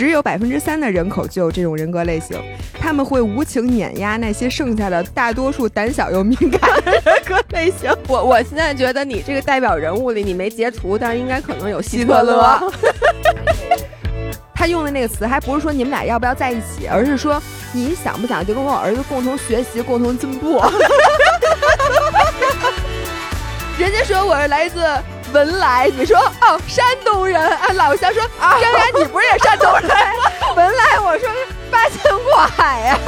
只有百分之三的人口就有这种人格类型，他们会无情碾压那些剩下的大多数胆小又敏感的人格类型。我我现在觉得你这个代表人物里你没截图，但是应该可能有希特勒。他用的那个词还不是说你们俩要不要在一起，而是说你想不想就跟我儿子共同学习、共同进步。人家说我是来自文莱，你说哦山东人啊，老乡说张然你不是也山东人？文莱我说八仙过海呀。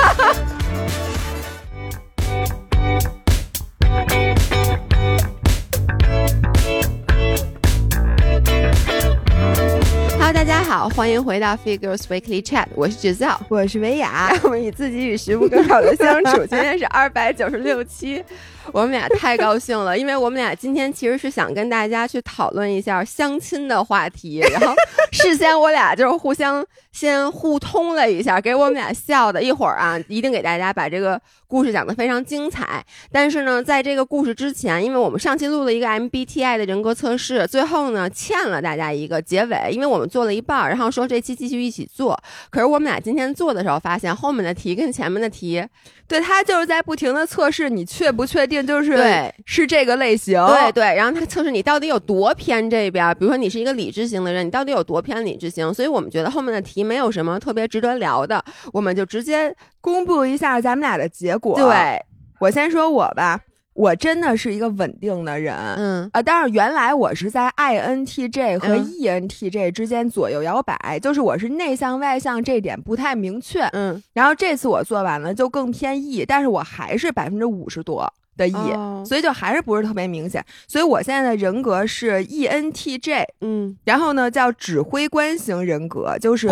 大家好，欢迎回到 Figures Weekly Chat，我是 Giselle，我是维雅，我们以自己与食物更好的相处。今天是二百九十六期，我们俩太高兴了，因为我们俩今天其实是想跟大家去讨论一下相亲的话题，然后事先我俩就是互相先互通了一下，给我们俩笑的。一会儿啊，一定给大家把这个故事讲得非常精彩。但是呢，在这个故事之前，因为我们上期录了一个 MBTI 的人格测试，最后呢欠了大家一个结尾，因为我们做了。一半，然后说这期继续一起做。可是我们俩今天做的时候，发现后面的题跟前面的题，对他就是在不停的测试你确不确定，就是对是这个类型，对对。然后他测试你到底有多偏这边，比如说你是一个理智型的人，你到底有多偏理智型。所以我们觉得后面的题没有什么特别值得聊的，我们就直接公布一下咱们俩的结果。对我先说我吧。我真的是一个稳定的人，嗯啊，但是原来我是在 INTJ 和 ENTJ 之间左右摇摆，就是我是内向外向这点不太明确，嗯，然后这次我做完了就更偏 E，但是我还是百分之五十多的 E，所以就还是不是特别明显，所以我现在的人格是 ENTJ，嗯，然后呢叫指挥官型人格，就是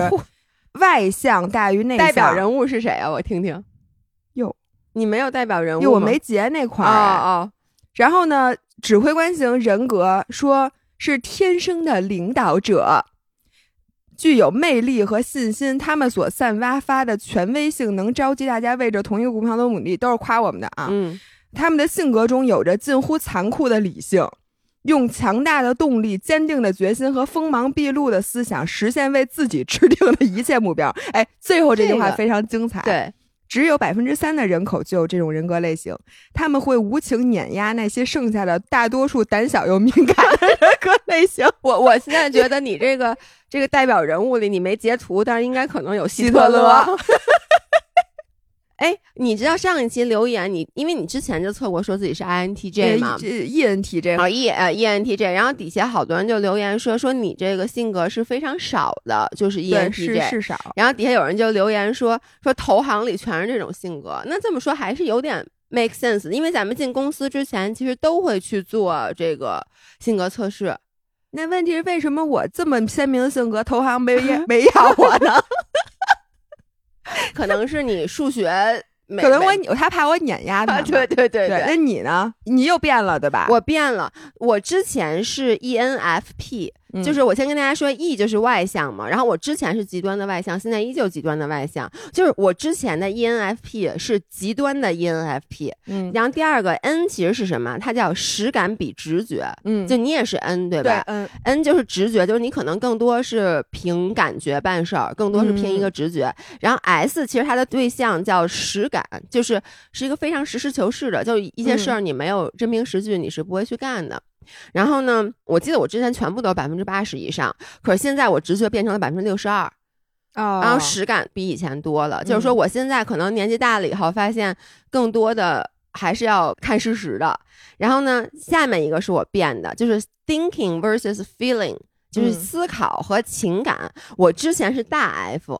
外向大于内向，代表人物是谁啊？我听听。你没有代表人物，我没截那块儿哦。然后呢，指挥官型人格说是天生的领导者，具有魅力和信心，他们所散发发的权威性能召集大家为着同一个目标的努力，都是夸我们的啊。嗯，他们的性格中有着近乎残酷的理性，用强大的动力、坚定的决心和锋芒毕露的思想，实现为自己 制定的一切目标。哎，最后这句话非常精彩。对。只有百分之三的人口就有这种人格类型，他们会无情碾压那些剩下的大多数胆小又敏感的人格类型。我我现在觉得你这个这个代表人物里你没截图，但是应该可能有希特勒。哎，你知道上一期留言你，因为你之前就测过说自己是 INTJ 嘛，ENTJ 好 E 呃 ENTJ，然后底下好多人就留言说说你这个性格是非常少的，就是 ENTJ 是是少。然后底下有人就留言说说投行里全是这种性格，那这么说还是有点 make sense，因为咱们进公司之前其实都会去做这个性格测试。那问题是为什么我这么鲜明的性格，投行没 没要我呢？可能是你数学，可能我他怕我碾压他。对对对对，那你呢？你又变了对吧？我变了，我之前是 ENFP。就是我先跟大家说，E 就是外向嘛，然后我之前是极端的外向，现在依旧极端的外向。就是我之前的 ENFP 是极端的 ENFP，嗯，然后第二个 N 其实是什么？它叫实感比直觉，嗯，就你也是 N 对吧？对，N 就是直觉，就是你可能更多是凭感觉办事儿，更多是凭一个直觉。然后 S 其实它的对象叫实感，就是是一个非常实事求是的，就一些事儿你没有真凭实据你是不会去干的。然后呢？我记得我之前全部都是百分之八十以上，可是现在我直觉变成了百分之六十二，哦，然后实感比以前多了。就是说，我现在可能年纪大了以后，发现更多的还是要看事实的。然后呢，下面一个是我变的，就是 thinking versus feeling，就是思考和情感。我之前是大 F，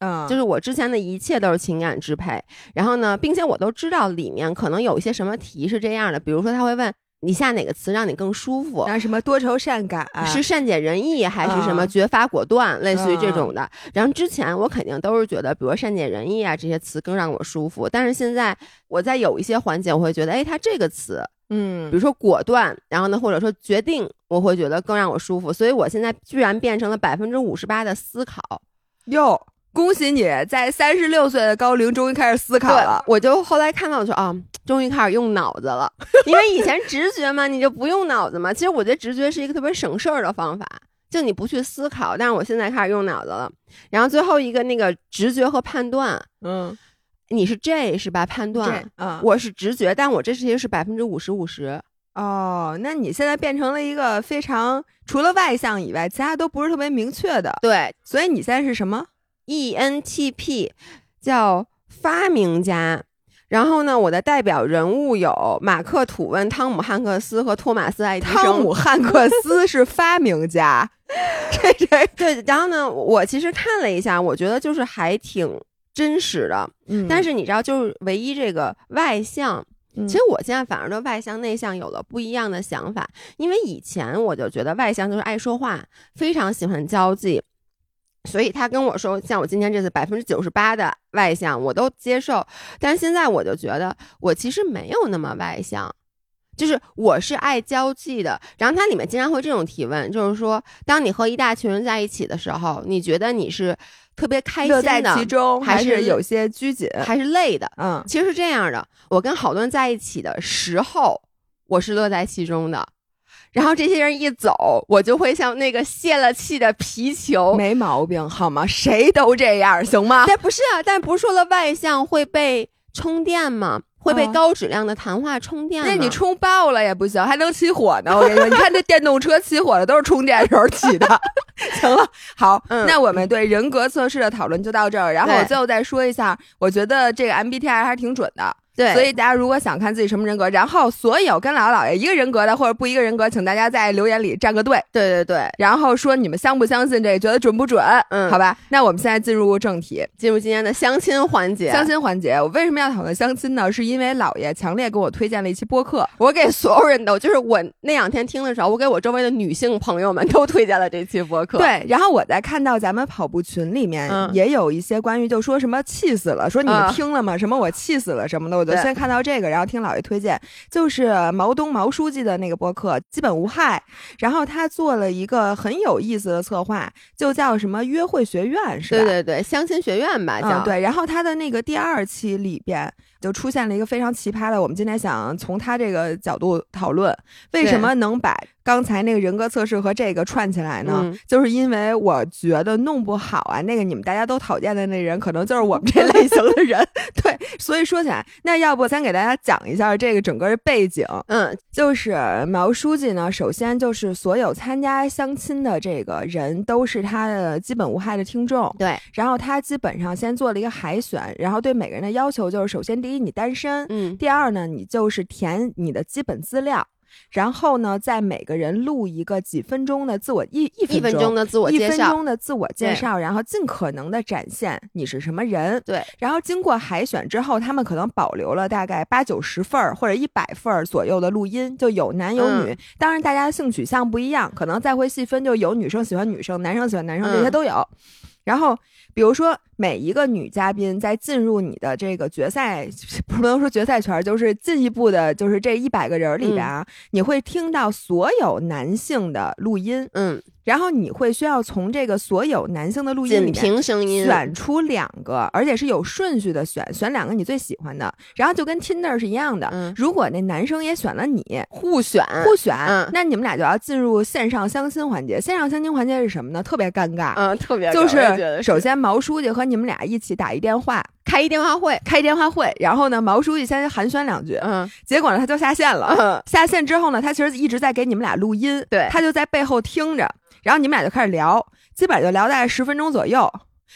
嗯，就是我之前的一切都是情感支配。然后呢，并且我都知道里面可能有一些什么题是这样的，比如说他会问。你下哪个词让你更舒服？然后什么多愁善感，是善解人意还是什么绝发果断？类似于这种的。然后之前我肯定都是觉得，比如善解人意啊这些词更让我舒服。但是现在我在有一些环节，我会觉得，哎，它这个词，嗯，比如说果断，然后呢，或者说决定，我会觉得更让我舒服。所以我现在居然变成了百分之五十八的思考，哟。恭喜你在三十六岁的高龄终于开始思考了。我就后来看到说啊，终于开始用脑子了，因为以前直觉嘛，你就不用脑子嘛。其实我觉得直觉是一个特别省事儿的方法，就你不去思考。但是我现在开始用脑子了。然后最后一个那个直觉和判断，嗯，你是 J 是吧？判断，嗯，我是直觉，但我这其实是百分之五十五十。哦，那你现在变成了一个非常除了外向以外，其他都不是特别明确的。对，所以你现在是什么？ENTP，叫发明家。然后呢，我的代表人物有马克·吐温、汤姆·汉克斯和托马斯·爱迪生。汤姆·汉克斯是发明家，这 这对。然后呢，我其实看了一下，我觉得就是还挺真实的。嗯，但是你知道，就是唯一这个外向，其实我现在反而对外向内向有了不一样的想法。因为以前我就觉得外向就是爱说话，非常喜欢交际。所以他跟我说，像我今天这次百分之九十八的外向，我都接受。但是现在我就觉得，我其实没有那么外向，就是我是爱交际的。然后它里面经常会这种提问，就是说，当你和一大群人在一起的时候，你觉得你是特别开心的，在其中，还是有些拘谨，还是累的？嗯，其实是这样的。我跟好多人在一起的时候，我是乐在其中的。然后这些人一走，我就会像那个泄了气的皮球，没毛病，好吗？谁都这样，行吗？但不是啊，但不是说了外向会被充电吗？会被高质量的谈话充电？那你充爆了也不行，还能起火呢。我跟你说，你看这电动车起火了，都是充电时候起的。行了，好，那我们对人格测试的讨论就到这儿。然后我最后再说一下，我觉得这个 MBTI 还是挺准的。对，所以大家如果想看自己什么人格，然后所有跟姥姥姥爷一个人格的或者不一个人格，请大家在留言里站个队。对对对，然后说你们相不相信这个，觉得准不准？嗯，好吧。那我们现在进入正题，进入今天的相亲环节。相亲环节，我为什么要讨论相亲呢？是因为姥爷强烈给我推荐了一期播客，我给所有人都，就是我那两天听的时候，我给我周围的女性朋友们都推荐了这期播客。对，然后我在看到咱们跑步群里面也有一些关于就说什么气死了，说你们听了吗？什么我气死了什么的，我就先看到这个。然后听老爷推荐，就是毛东毛书记的那个播客，基本无害。然后他做了一个很有意思的策划，就叫什么约会学院，是吧？对对对，相亲学院吧，叫对。然后他的那个第二期里边。就出现了一个非常奇葩的，我们今天想从他这个角度讨论，为什么能把刚才那个人格测试和这个串起来呢？就是因为我觉得弄不好啊，那个你们大家都讨厌的那人，可能就是我们这类型的人。对，所以说起来，那要不先给大家讲一下这个整个的背景。嗯，就是毛书记呢，首先就是所有参加相亲的这个人都是他的基本无害的听众。对，然后他基本上先做了一个海选，然后对每个人的要求就是，首先第。第一，你单身，嗯，第二呢，你就是填你的基本资料，然后呢，在每个人录一个几分钟的自我一一分钟的自我介绍，一分钟的自我介绍，然后尽可能的展现你是什么人，对。然后经过海选之后，他们可能保留了大概八九十份儿或者一百份儿左右的录音，就有男有女。当然，大家的性取向不一样，可能再会细分，就有女生喜欢女生，男生喜欢男生，这些都有。然后，比如说。每一个女嘉宾在进入你的这个决赛，不能说决赛圈，就是进一步的，就是这一百个人里边啊，你会听到所有男性的录音，嗯，然后你会需要从这个所有男性的录音里面选出两个，而且是有顺序的选，选两个你最喜欢的，然后就跟 Tinder 是一样的，嗯，如果那男生也选了你，互选互选，嗯，那你们俩就要进入线上相亲环节。线上相亲环节是什么呢？特别尴尬，嗯，特别就是首先毛书记和你们俩一起打一电话，开一电话会，开电话会，然后呢，毛书记先寒暄两句，嗯，结果呢，他就下线了，嗯，下线之后呢，他其实一直在给你们俩录音，对，他就在背后听着，然后你们俩就开始聊，基本上就聊大概十分钟左右，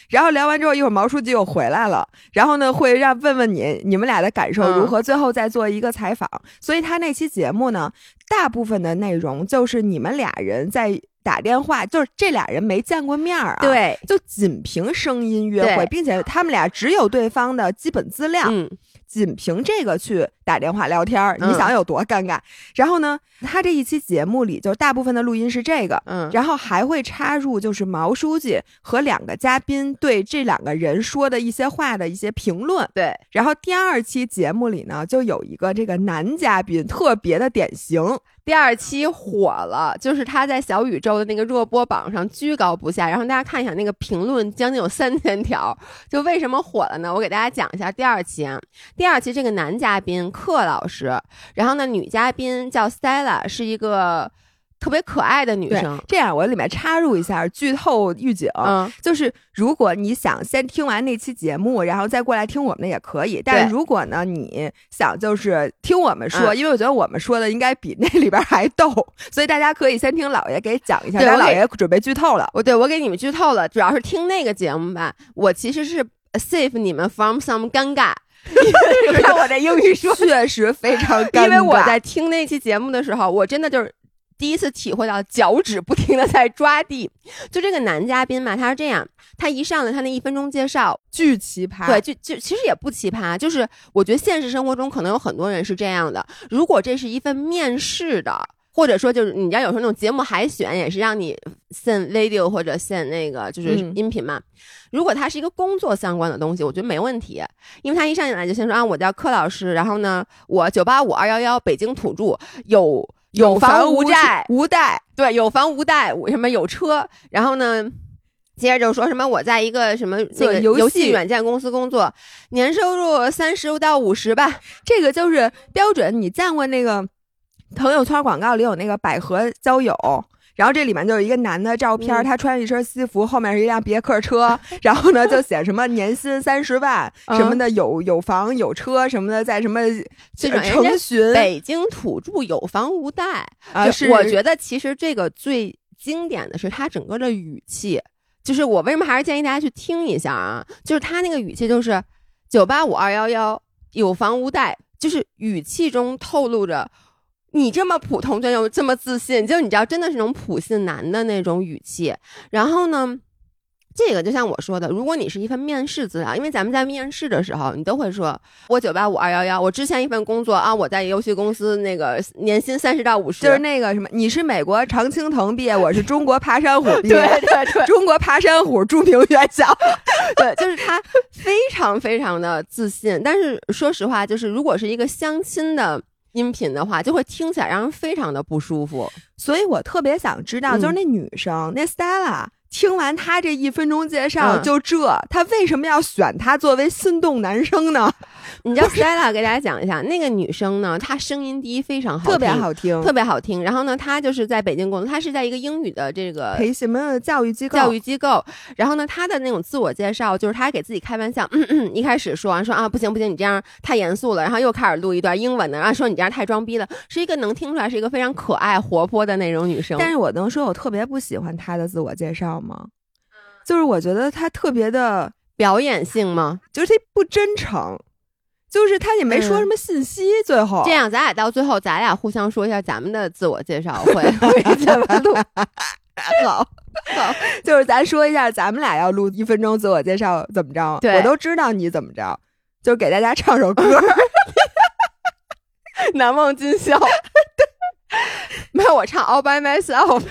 然后聊完之后，一会儿毛书记又回来了，然后呢，会让问问你你们俩的感受如何，最后再做一个采访，所以他那期节目呢，大部分的内容就是你们俩人在。打电话就是这俩人没见过面儿啊，对，就仅凭声音约会，并且他们俩只有对方的基本资料，嗯，仅凭这个去打电话聊天儿，你想有多尴尬？然后呢，他这一期节目里就大部分的录音是这个，嗯，然后还会插入就是毛书记和两个嘉宾对这两个人说的一些话的一些评论，对。然后第二期节目里呢，就有一个这个男嘉宾特别的典型。第二期火了，就是他在小宇宙的那个热播榜上居高不下。然后大家看一下那个评论，将近有三千条。就为什么火了呢？我给大家讲一下第二期啊。第二期这个男嘉宾克老师，然后呢女嘉宾叫 Stella，是一个。特别可爱的女生。这样我里面插入一下剧透预警，嗯，就是如果你想先听完那期节目，然后再过来听我们的也可以。但是如果呢，你想就是听我们说，嗯因为我觉得我们说的应该比那里边还逗，所以大家可以先听老爷给讲一下。我给爷准备剧透了，我对我给你们剧透了，主要是听那个节目吧。我其实是 save 你们 from some 尴尬，看我这英语说，确实非常尴尬。因为我在听那期节目的时候，我真的就是。第一次体会到脚趾不停的在抓地，就这个男嘉宾嘛，他是这样，他一上来他那一分钟介绍，巨奇葩，对，就就其实也不奇葩，就是我觉得现实生活中可能有很多人是这样的。如果这是一份面试的，或者说就是你知道有时候那种节目海选也是让你 send video 或者 send 那个就是嗯音频嘛。如果它是一个工作相关的东西，我觉得没问题，因为他一上来就先说啊，我叫柯老师，然后呢，我九八五二幺幺北京土著，有有房无债，无贷，对，有房无贷，什么有车，然后呢，接着就说什么我在一个什么那个做游戏游戏软件公司工作，年收入三十到五十吧。这个就是标准。你见过那个朋友圈广告里有那个百合交友？然后这里面就有一个男的照片，嗯他穿一身西服，后面是一辆别克车，然后呢就写什么年薪三十万 嗯什么的，有有房有车什么的，在什么这种成群北京土著有房无贷啊，就是我觉得其实这个最经典的是他整个的语气，就是我为什么还是建议大家去听一下啊？就是他那个语气就是九八五二幺幺有房无贷，就是语气中透露着。你这么普通，就又这么自信，就你知道，真的是那种普信男的那种语气。然后呢，这个就像我说的，如果你是一份面试资料，因为咱们在面试的时候，你都会说，我九八五二幺幺，我之前一份工作啊，我在游戏公司那个年薪三十到五十，就是那个什么，你是美国常青藤毕业，我是中国爬山虎毕业，对对对中国爬山虎著名院校。对，就是他非常非常的自信。但是说实话，就是如果是一个相亲的音频的话，就会听起来让人非常的不舒服。所以我特别想知道，嗯就是那女生，那 Stella。听完他这一分钟介绍，嗯就这，他为什么要选他作为心动男生呢？你知道 Stella 给大家讲一下，那个女生呢，她声音第一非常好听，特别好听，特别好听。然后呢，她就是在北京工作，她是在一个英语的这个培什么教育机构？教育机构。然后呢，她的那种自我介绍，就是她给自己开玩笑，嗯嗯，一开始说完说啊，不行不行，你这样太严肃了，然后又开始录一段英文的，然后说你这样太装逼了，是一个能听出来是一个非常可爱活泼的那种女生。但是我能说我特别不喜欢她的自我介绍吗？就是我觉得他特别的，表演性吗？就是他不真诚，就是他也没说什么信息，最后这样，咱俩到最后，咱俩互相说一下咱们的自我介绍会会怎么录。好，好，就是咱说一下，咱们俩要录一分钟自我介绍怎么着？对我都知道你怎么着，就给大家唱首歌。难忘今宵。没有，我唱 All by myself。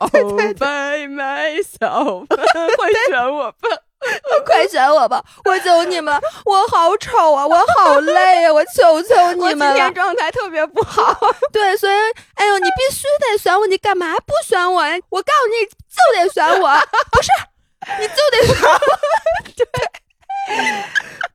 All by myself，快选我吧！快选我吧！我求你们，我好丑啊，我好累啊，我求求你们了天。状态特别不好。对，所以，哎呦，你必须得选我，你干嘛不选我呀？我告诉你，就得选我，不是，你就得选我。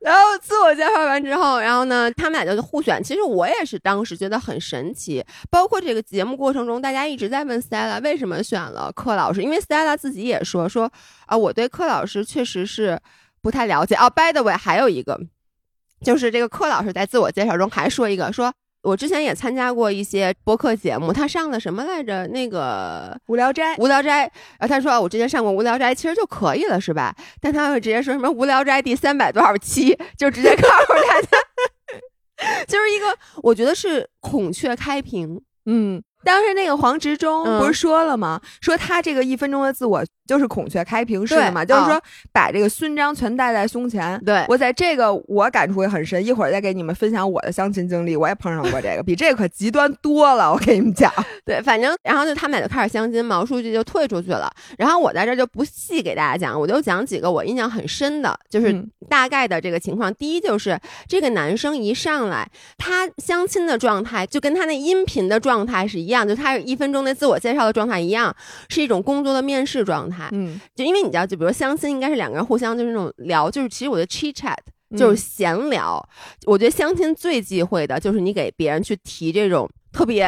然后自我介绍完之后，然后呢，他们俩就互选。其实我也是当时觉得很神奇，包括这个节目过程中，大家一直在问 Stella 为什么选了柯老师，因为 Stella 自己也说说啊，我对柯老师确实是不太了解啊。By the way，还有一个就是这个柯老师在自我介绍中还说一个说。我之前也参加过一些播客节目，他上的什么来着？那个无聊斋，无聊斋，然后他说、啊我之前上过无聊斋，其实就可以了，是吧？但他会直接说什么无聊斋第三百多少期，就直接告诉大家，就是一个我觉得是孔雀开屏，嗯。当时那个黄执中嗯不是说了吗？说他这个一分钟的自我就是孔雀开屏式的嘛，就是说把这个勋章全戴在胸前。对我在这个我感触也很深，一会儿再给你们分享我的相亲经历，我也碰上过这个，比这个可极端多了。我跟你们讲，对，反正然后就他们俩就开始相亲，毛书记就退出去了。然后我在这儿就不细给大家讲，我就讲几个我印象很深的，就是嗯大概的这个情况。第一就是这个男生一上来，他相亲的状态就跟他那音频的状态是一样，就他一分钟的自我介绍的状态一样，是一种工作的面试状态。嗯，就因为你知道，就比如相亲，应该是两个人互相就是那种聊，就是其实我觉得 chit chat 就是闲聊。我觉得相亲最忌讳的就是你给别人去提这种特别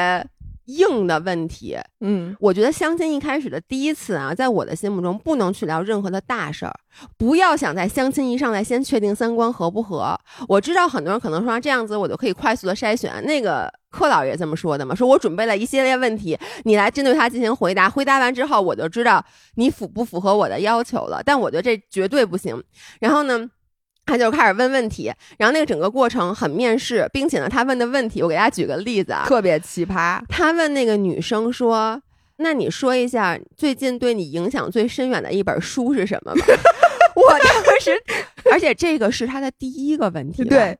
硬的问题。嗯，我觉得相亲一开始的第一次啊，在我的心目中不能去聊任何的大事儿，不要想在相亲一上来先确定三观合不合。我知道很多人可能说这样子我就可以快速的筛选，那个柯老爷这么说的嘛，说我准备了一系列问题，你来针对他进行回答，回答完之后我就知道你符不符合我的要求了。但我觉得这绝对不行。然后呢？他就开始问问题，然后那个整个过程很面试，并且呢，他问的问题，我给大家举个例子啊，特别奇葩。他问那个女生说：“那你说一下最近对你影响最深远的一本书是什么吗？” 我当时，而且这个是他的第一个问题。对，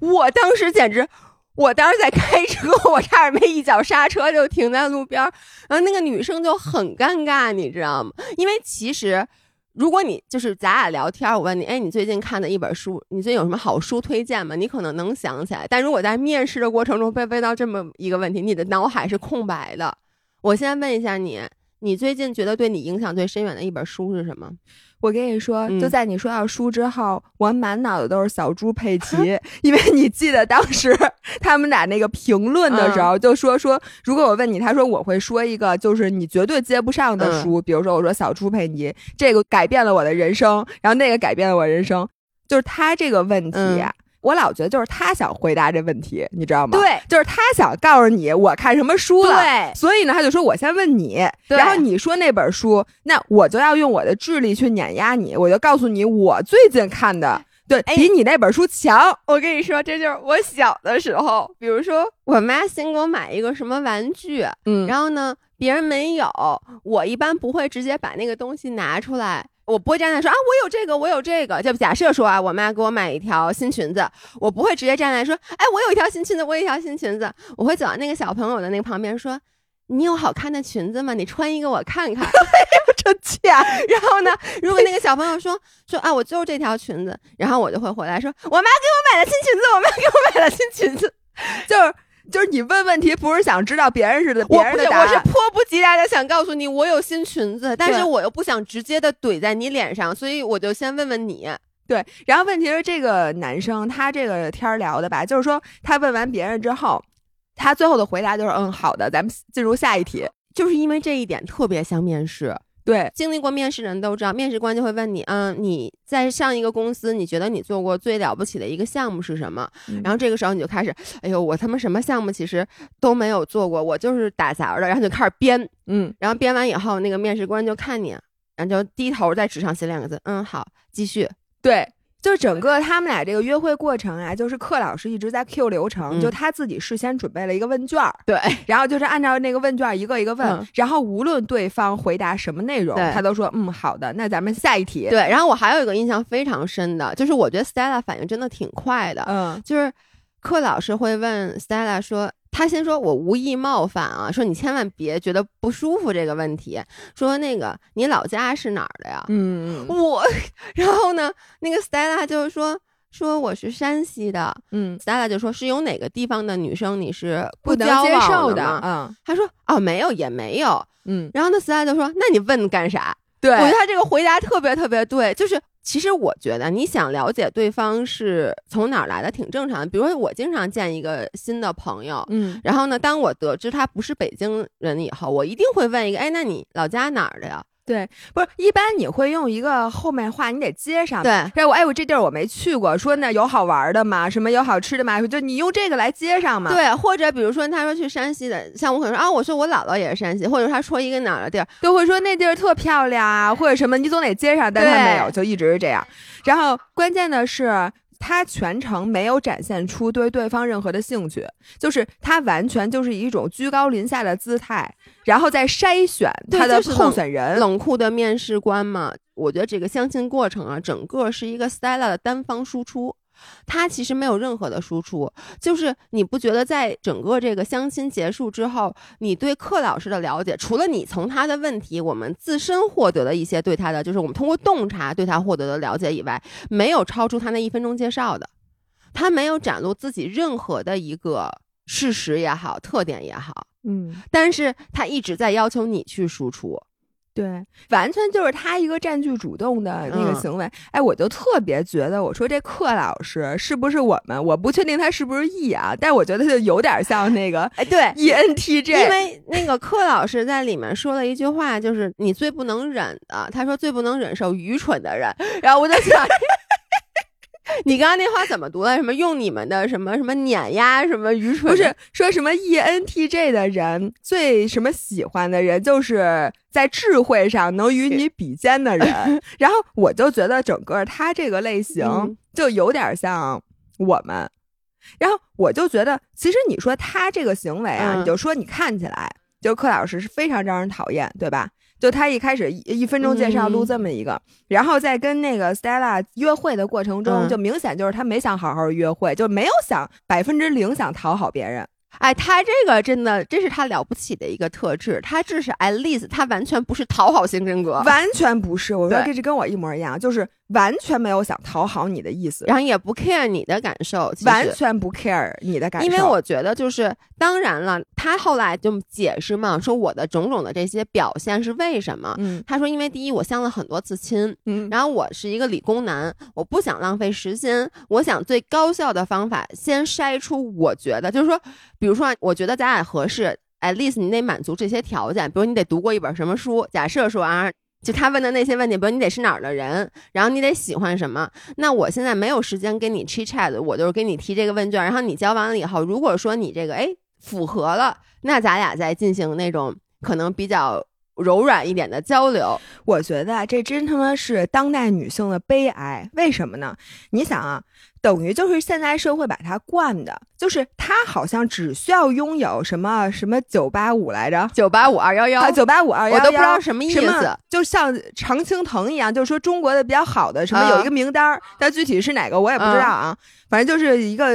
我当时简直，我当时在开车，我差点没一脚刹车就停在路边，然后那个女生就很尴尬，你知道吗？因为其实。如果你就是咱俩聊天，我问你，哎，你最近看的一本书，你最近有什么好书推荐吗？你可能能想起来。但如果在面试的过程中被问到这么一个问题，你的脑海是空白的。我先问一下你。你最近觉得对你影响最深远的一本书是什么？我跟你说，就在你说到书之后，我满脑子都是小猪佩 奇，因为你记得当时他们俩那个评论的时候，就说说，如果我问你，他说我会说一个就是你绝对接不上的书，比如说我说小猪佩奇，这个改变了我的人生，然后那个改变了我人生，就是他这个问题。我老觉得就是他想回答这问题，你知道吗？对，就是他想告诉你我看什么书了。对，所以呢，他就说我先问你，然后你说那本书，那我就要用我的智力去碾压你，我就告诉你我最近看的，对比你那本书强。我跟你说，这就是我小的时候，比如说我妈先给我买一个什么玩具，嗯，然后呢别人没有，我一般不会直接把那个东西拿出来。我不会站在说啊，我有这个，我有这个。就假设说啊，我妈给我买一条新裙子，我不会直接站在说，哎，我有一条新裙子，我有一条新裙子。我会走到那个小朋友的那个旁边说，你有好看的裙子吗？你穿一个我看看。真假？然后呢，如果那个小朋友说说啊，我就是这条裙子，然后我就会回来说，我妈给我买了新裙子，我妈给我买了新裙子，就是。就是你问问题不是想知道别人是的，别人的答案，我是迫不及待的想告诉你我有新裙子，但是我又不想直接的怼在你脸上，所以我就先问问你。对，然后问题是这个男生他这个天聊的吧，就是说他问完别人之后，他最后的回答就是嗯好的，咱们进入下一题，就是因为这一点特别像面试。对，经历过面试人都知道，面试官就会问你，嗯，你在上一个公司，你觉得你做过最了不起的一个项目是什么？然后这个时候你就开始，哎呦，我他妈什么项目其实都没有做过，我就是打杂的，然后就开始编，嗯，然后编完以后，那个面试官就看你，然后就低头在纸上写两个字，嗯，好，继续，对。就整个他们俩这个约会过程啊，就是克老师一直在 Q 流程，就他自己事先准备了一个问卷儿，对，然后就是按照那个问卷一个一个问，然后无论对方回答什么内容，他都说嗯好的，那咱们下一题。对，然后我还有一个印象非常深的，就是我觉得 Stella 反应真的挺快的，嗯，就是克老师会问 Stella 说。他先说：“我无意冒犯啊，说你千万别觉得不舒服这个问题。说那个你老家是哪儿的呀？嗯，我，然后呢，那个 Stella 就是说说我是山西的。嗯，Stella 就说是有哪个地方的女生你是不能接受的？嗯，他说哦没有也没有。嗯，然后那 Stella 就说那你问干啥？对，我觉得他这个回答特别特别对，就是。其实我觉得你想了解对方是从哪儿来的挺正常的。比如说我经常见一个新的朋友，嗯，然后呢，当我得知他不是北京人以后，我一定会问一个，哎，那你老家哪儿的呀？对，不是一般你会用一个后面话，你得接上。对，哎我哎我这地儿我没去过，说那有好玩的吗？什么有好吃的吗？就你用这个来接上嘛。对，或者比如说他说去山西的，像我可能说啊，我说我姥姥也是山西，或者他说一个哪儿的地儿，都会说那地儿特漂亮啊，或者什么，你总得接上，但他没有，就一直是这样。然后关键的是。他全程没有展现出对对方任何的兴趣，就是他完全就是以一种居高临下的姿态，然后再筛选他的候选人。冷酷的面试官嘛，我觉得这个相亲过程啊，整个是一个 Stella 的单方输出。他其实没有任何的输出，就是你不觉得在整个这个相亲结束之后，你对克老师的了解，除了你从他的问题，我们自身获得的一些对他的，就是我们通过洞察对他获得的了解以外，没有超出他那一分钟介绍的，他没有展露自己任何的一个事实也好，特点也好，嗯，但是他一直在要求你去输出。对，完全就是他一个占据主动的那个行为。哎，我就特别觉得，我说这克老师是不是我们？我不确定他是不是 E 啊，但我觉得他就有点像那个哎，对 ENTJ。因为那个克老师在里面说了一句话，就是你最不能忍的，他说最不能忍受愚蠢的人。然后我就想。你刚刚那话怎么读的？什么用你们的什么什么碾压什么愚蠢？不是说什么 ENTJ 的人最什么喜欢的人，就是在智慧上能与你比肩的人。然后我就觉得整个他这个类型就有点像我们。然后我就觉得，其实你说他这个行为啊，你就说你看起来就柯老师是非常招人讨厌，对吧？就他一开始一一分钟介绍录这么一个，然后在跟那个 Stella 约会的过程中，就明显就是他没想好好约会，就没有想百分之零想讨好别人。哎，他这个真的，这是他了不起的一个特质。他这是 at least，他完全不是讨好型人格，完全不是。我说这是跟我一模一样，就是完全没有想讨好你的意思，然后也不 care 你的感受，完全不 care 你的感受。因为我觉得，就是当然了，他后来就解释嘛，说我的种种的这些表现是为什么？嗯，他说，因为第一，我相了很多次亲，嗯，然后我是一个理工男，我不想浪费时间，我想最高效的方法，先筛出我觉得，就是说，比如说，我觉得咱。俩合适，at least 你得满足这些条件，比如你得读过一本什么书。假设说啊，就他问的那些问题，比如你得是哪儿的人，然后你得喜欢什么。那我现在没有时间跟你 chit chat，我就是给你提这个问卷，然后你交完了以后，如果说你这个哎符合了，那咱俩再进行那种可能比较柔软一点的交流。我觉得这真他妈是当代女性的悲哀。为什么呢？你想啊。等于就是现在社会把她惯的，就是她好像只需要拥有什么什么九八五来着，九八五二幺幺，九八五二幺幺，我都不知道什么意思，就像常青藤一样，就是说中国的比较好的什么有一个名单，但具体是哪个我也不知道啊，反正就是一个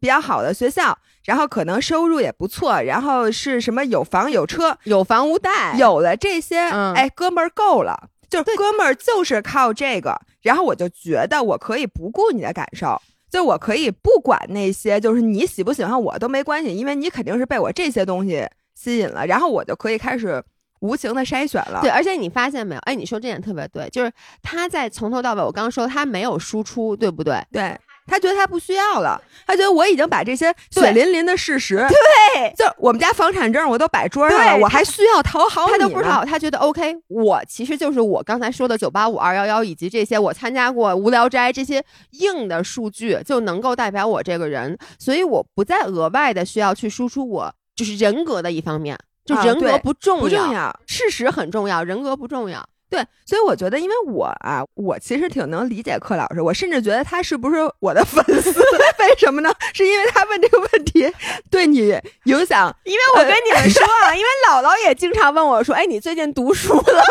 比较好的学校，然后可能收入也不错，然后是什么有房有车有房无贷，有了这些，哎，哥们儿够了。就是哥们儿就是靠这个，然后我就觉得我可以不顾你的感受，就我可以不管那些，就是你喜不喜欢我都没关系，因为你肯定是被我这些东西吸引了，然后我就可以开始无情的筛选了。对，而且你发现没有？哎，你说这点特别对，就是他在从头到尾，我刚刚说他没有输出，对不对？对。他觉得他不需要了，他觉得我已经把这些血淋淋的事实，对，就我们家房产证我都摆桌上了，我还需要讨好他都不知道，他觉得 OK，我其实就是我刚才说的九八五二幺幺以及这些我参加过无聊斋这些硬的数据就能够代表我这个人，所以我不再额外的需要去输出我就是人格的一方面，就人格不重要，不重要，事实很重要，人格不重要。对，所以我觉得，因为我啊，我其实挺能理解柯老师，我甚至觉得他是不是我的粉丝？为什么呢？是因为他问这个问题对你影响？因为我跟你们说啊，因为姥姥也经常问我说：“哎，你最近读书了吗？”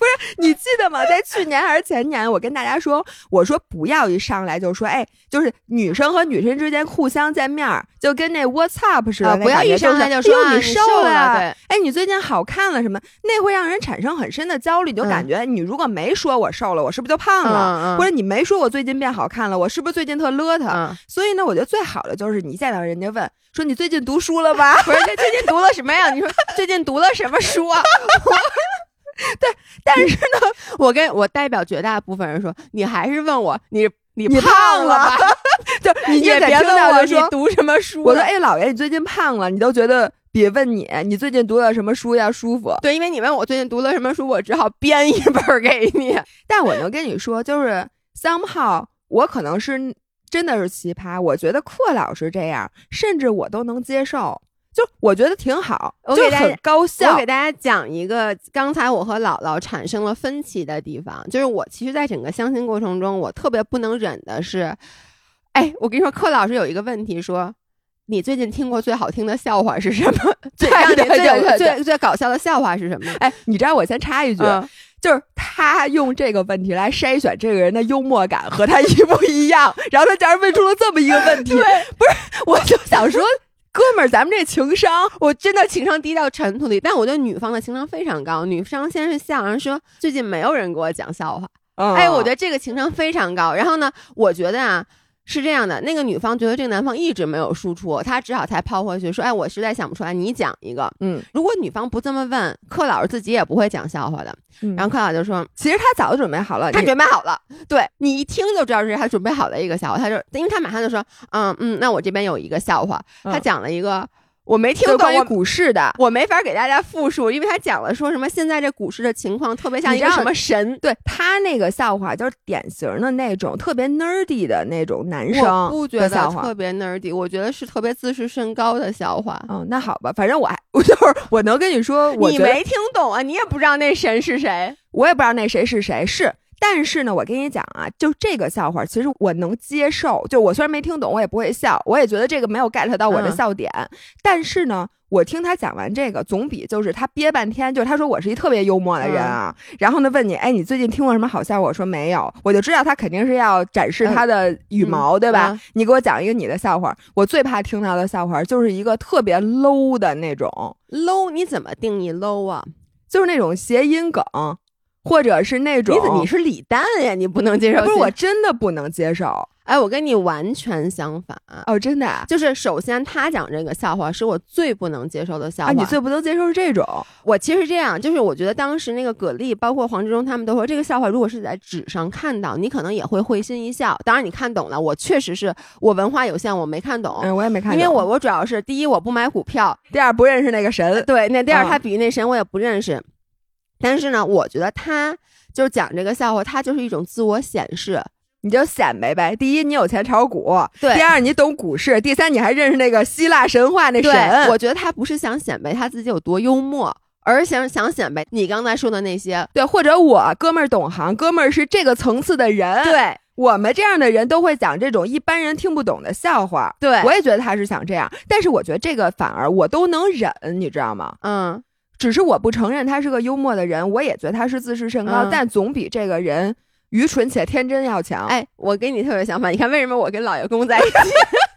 不是你记得吗？在去年还是前年，我跟大家说，我说不要一上来就说，哎，就是女生和女生之间互相见面，就跟那 What's up 似的，不要一上来就说你瘦了，对，哎，你最近好看了什么？那会让人产生很深的焦虑，就感觉你如果没说我瘦了，我是不是就胖了？或者你没说我最近变好看了，我是不是最近特邋遢？所以呢，我觉得最好的就是你见到人家问说你最近读书了吧？不是，最近读了什么呀？你说最近读了什么书啊？对，但是呢，我跟我代表绝大部分人说，你还是问我，你你胖了吧？就你也别问我你读什么书。我说，哎，姥爷，你最近胖了，你都觉得比问你，你最近读了什么书要舒服。对，因为你问我最近读了什么书，我只好编一本给你。但我能跟你说，就是 somehow，我可能是真的是奇葩，我觉得克老师这样，甚至我都能接受。就我觉得挺好，就很高效。我给大家讲一个刚才我和姥姥产生了分歧的地方，就是我其实，在整个相亲过程中，我特别不能忍的是，哎，我跟你说，柯老师有一个问题，说你最近听过最好听的笑话是什么？最让你最最最搞笑的笑话是什么？哎，你知道我先插一句，就是他用这个问题来筛选这个人的幽默感和他一不一样，然后他竟然问出了这么一个问题，不是？我就想说。哥们儿，咱们这情商，我真的情商低到尘土里。但我觉得女方的情商非常高。女方先是笑，然后说最近没有人给我讲笑话。哎，我觉得这个情商非常高。然后呢，我觉得啊，是这样的，那个女方觉得这个男方一直没有输出，她只好才抛回去说：“哎，我实在想不出来，你讲一个。”嗯，如果女方不这么问，柯老师自己也不会讲笑话的。嗯然后柯老师就说其实他早就准备好了，：“他准备好了。”对你一听就知道是他准备好的一个笑话。他就因为他马上就说：“嗯嗯，那我这边有一个笑话。”嗯他讲了一个我没听懂，于我股市的。我没法给大家复述，因为他讲了说什么现在这股市的情况特别像一个什么神。对他那个笑话，就是典型的那种特别 nerdy 的那种男我生不觉得特。别 nerdy，我觉得是特别自视甚高的笑话。嗯，那好吧，反正我还 我就是我能跟你说，我你没听懂啊？你也不知道那神是谁？我也不知道那谁是谁是。但是呢，我跟你讲啊，就这个笑话，其实我能接受。就我虽然没听懂，我也不会笑，我也觉得这个没有 get 到我的嗯笑点。但是呢，我听他讲完这个，总比就是他憋半天，就是他说我是一特别幽默的人啊，然后呢问你，哎，你最近听过什么好笑话？我说没有，我就知道他肯定是要展示他的羽毛，对吧？嗯你给我讲一个你的笑话，我最怕听到的笑话就是一个特别 low 的那种，low，你怎么定义 low 啊？就是那种谐音梗，或者是那种你是李诞呀？你不能接受？不是我，真的不能接受哎，我跟你完全相反。哦，真的啊，就是首先他讲这个笑话是我最不能接受的笑话。啊你最不能接受是这种，我其实这样，就是我觉得当时那个葛丽，包括黄志忠他们都说，这个笑话如果是在纸上看到，你可能也会会心一笑。当然你看懂了，我确实是我文化有限，我没看懂。嗯，我也没看懂，因为我我主要是第一我不买股票，第二不认识那个神，对，那第二嗯他比喻那神我也不认识，但是呢，我觉得他就是讲这个笑话，他就是一种自我显示。你就显摆呗。第一，你有钱炒股；对第二，你懂股市；第三，你还认识那个希腊神话那对，神。我觉得他不是想显摆他自己有多幽默，而是想想显摆你刚才说的那些。对，或者我哥们儿懂行，哥们儿是这个层次的人。，对我们这样的人都会讲这种一般人听不懂的笑话。对，我也觉得他是想这样，但是我觉得这个反而我都能忍，你知道吗？嗯，只是我不承认他是个幽默的人，我也觉得他是自视甚高，嗯但总比这个人愚蠢且天真要强。哎，我跟你特别相反。你看为什么我跟老爷公在一起？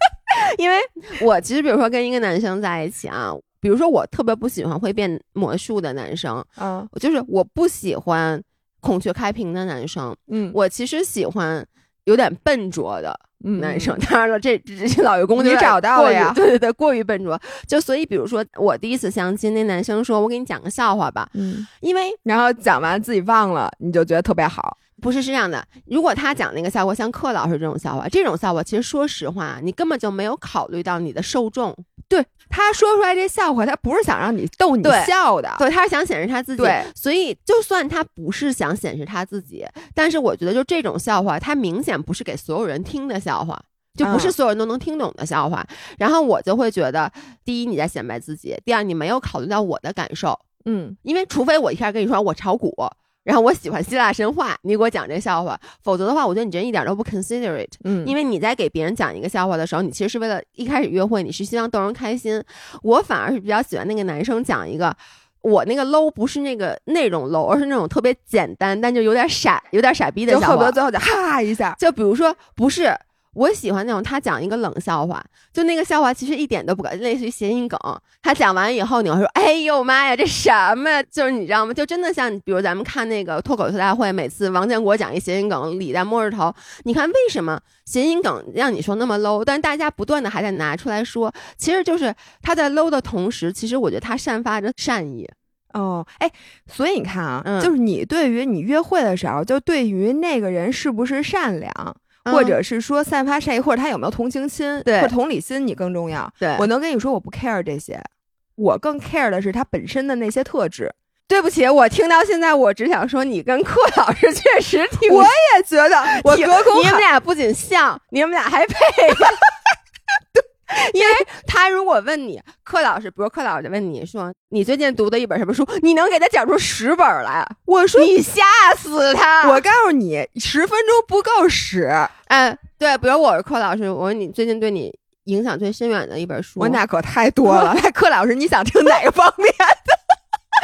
因为我其实比如说跟一个男生在一起啊，比如说我特别不喜欢会变魔术的男生，嗯就是我不喜欢孔雀开屏的男生，嗯我其实喜欢有点笨拙的嗯男生。当然了，这这这老员工就你找到了呀对对对，过于笨拙。就所以，比如说我第一次相亲，那男生说：“我给你讲个笑话吧。嗯，”因为然后讲完自己忘了，你就觉得特别好。不是是这样的，如果他讲那个笑话，像克老师这种笑话，这种笑话其实说实话，你根本就没有考虑到你的受众。对，他说出来这笑话，他不是想让你逗你笑的。对，他是想显示他自己。对，所以就算他不是想显示他自己，但是我觉得就这种笑话，他明显不是给所有人听的笑话。就不是嗯所有人都能听懂的笑话，然后我就会觉得，第一你在显摆自己，第二你没有考虑到我的感受，嗯，因为除非我一开始跟你说我炒股，然后我喜欢希腊神话，你给我讲这笑话，否则的话，我觉得你这人一点都不 considerate。嗯，因为你在给别人讲一个笑话的时候，你其实是为了一开始约会，你是希望逗人开心。我反而是比较喜欢那个男生讲一个，我那个 low 不是那个内容 low，而是那种特别简单但就有点傻、有点傻逼的笑话就恨不得。最后就哈一下。就比如说，不是我喜欢那种他讲一个冷笑话，就那个笑话其实一点都不搞，类似于谐音梗。他讲完以后，你会说：“哎呦妈呀，这什么呀？”就是你知道吗？就真的像，比如咱们看那个脱口秀大会，每次王建国讲一谐音梗，李诞摸着头，你看为什么谐音梗让你说那么 low？但是大家不断的还在拿出来说，其实就是他在 low 的同时，其实我觉得他散发着善意。哦，哎，所以你看啊，嗯就是你对于你约会的时候，就对于那个人是不是善良，或者是说散发善意，或者他有没有同情心，对或者同理心，你更重要。对我能跟你说，我不 care 这些，我更 care 的是他本身的那些特质。对不起，我听到现在，我只想说，你跟柯老师确实挺我也觉得，我挺隔空你们俩不仅像，你们俩还配。因为他如果问你，柯老师，比如柯老师问你说，你最近读的一本什么书，你能给他讲出十本来，我说你吓死他。我告诉你，十分钟不够使。哎，对，比如我是柯老师，我说你最近对你影响最深远的一本书，我那可太多了。来，柯老师，你想听哪个方面？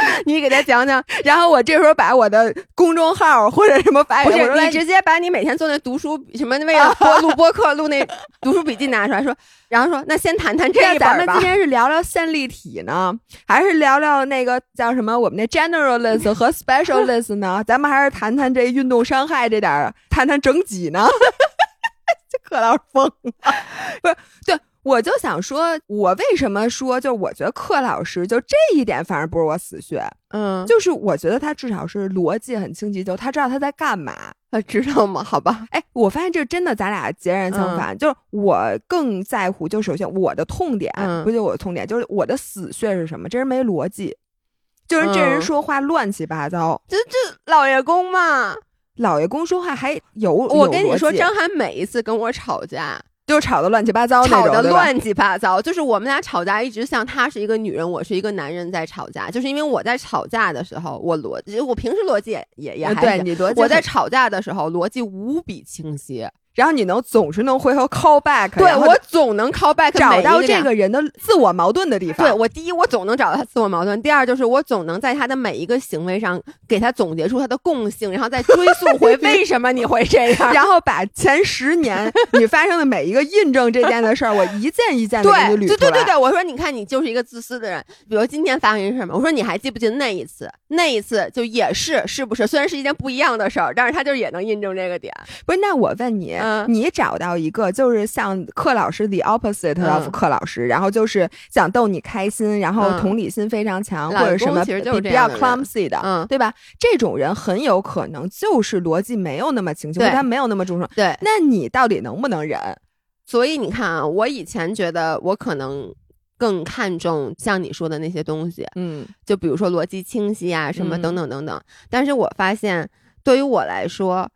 你给他讲讲。然后我这时候把我的公众号或者什么发不是给你直接把你每天做那读书什么为了 播录播课录那读书笔记拿出来说，然后说那先谈谈这这一本吧咱们今。天是聊聊线粒体呢，还是聊聊那个叫什么我们那 generalist 和 specialist 呢？咱们还是谈谈这运动伤害这点儿，谈谈整脊呢？这可老师疯了，不是？对，我就想说，我为什么说，就我觉得克老师就这一点反而不是我死穴，嗯，就是我觉得他至少是逻辑很清晰，就他知道他在干嘛。他知道吗？好吧，哎，我发现这真的咱俩截然相反，就是我更在乎，就首先我的痛点，不就我的痛点，就是我的死穴是什么？这人没逻辑，就是这人说话乱七八糟，这这老爷公嘛，老爷公说话还有，我跟你说，张涵每一次跟我吵架。就吵得乱七八糟，吵得乱七八糟。就是我们俩吵架，一直像她是一个女人，我是一个男人在吵架。就是因为我在吵架的时候，我逻辑，我平时逻辑也也还对你逻辑，我在吵架的时候逻辑无比清晰。然后你能总是能回头 call back，对我总能 call back，找到这个人的自我矛盾的地方。对我第一，我总能找到他自我矛盾；第二，就是我总能在他的每一个行为上给他总结出他的共性，然后再追溯回为什么你会这样，然后把前十年 你发生的每一个印证这件的事儿，我一件一件的给你捋出来。对对对对，我说你看，你就是一个自私的人。比如今天发生什么，我说你还记不记得那一次？那一次就也是是不是？虽然是一件不一样的事儿，但是他就也能印证这个点。不是，那我问你，你找到？一个就是像克老师 the opposite of 克老师，然后就是想逗你开心，然后同理心非常强，或者什么比较 clumsy 的，嗯，对吧？这种人很有可能就是逻辑没有那么清晰，他没有那么注重。对，那你到底能不能忍？所以你看啊，我以前觉得我可能更看重像你说的那些东西，嗯，就比如说逻辑清晰啊，什么等等等等。但是我发现，对于我来说。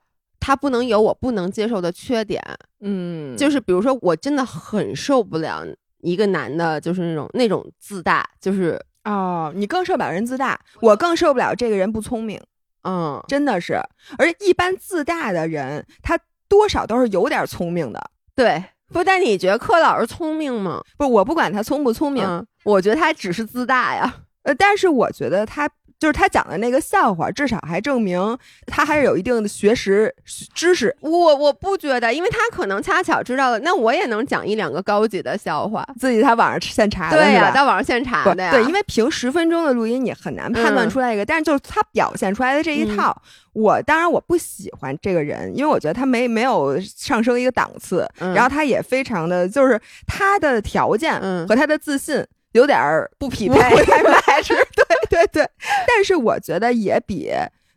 他不能有我不能接受的缺点，嗯，就是比如说，我真的很受不了一个男的，就是那种那种自大，就是哦，你更受不了人自大，我更受不了这个人不聪明，嗯，真的是，而且一般自大的人，他多少都是有点聪明的，对，不，但你觉得柯老师聪明吗？不，我不管他聪不聪明，我觉得他只是自大呀，呃，但是我觉得他。就是他讲的那个笑话，至少还证明他还是有一定的学识知识。我我不觉得，因为他可能恰巧知道了，那我也能讲一两个高级的笑话，自己在网上现查的，对呀，在网上现查的呀。对，因为凭十分钟的录音，你很难判断出来一个。但是就是他表现出来的这一套，我当然我不喜欢这个人，因为我觉得他没没有上升一个档次，然后他也非常的就是他的条件和他的自信。有点儿不匹配，不太 match，对 对对。但是我觉得也比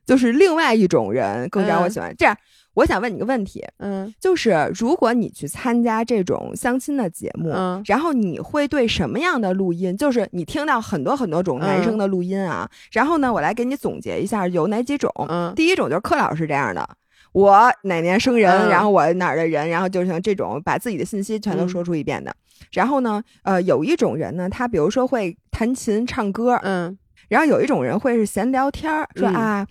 就是另外一种人更让我喜欢。这样，我想问你个问题，嗯，就是如果你去参加这种相亲的节目，嗯，然后你会对什么样的录音？就是你听到很多很多种男生的录音啊，然后呢，我来给你总结一下有哪几种。嗯，第一种就是柯老师这样的。我哪年生人，然后我哪儿的人，然后就像这种把自己的信息全都说出一遍的。然后呢，呃，有一种人呢，他比如说会弹琴唱歌，嗯，然后有一种人会是闲聊天儿，说啊。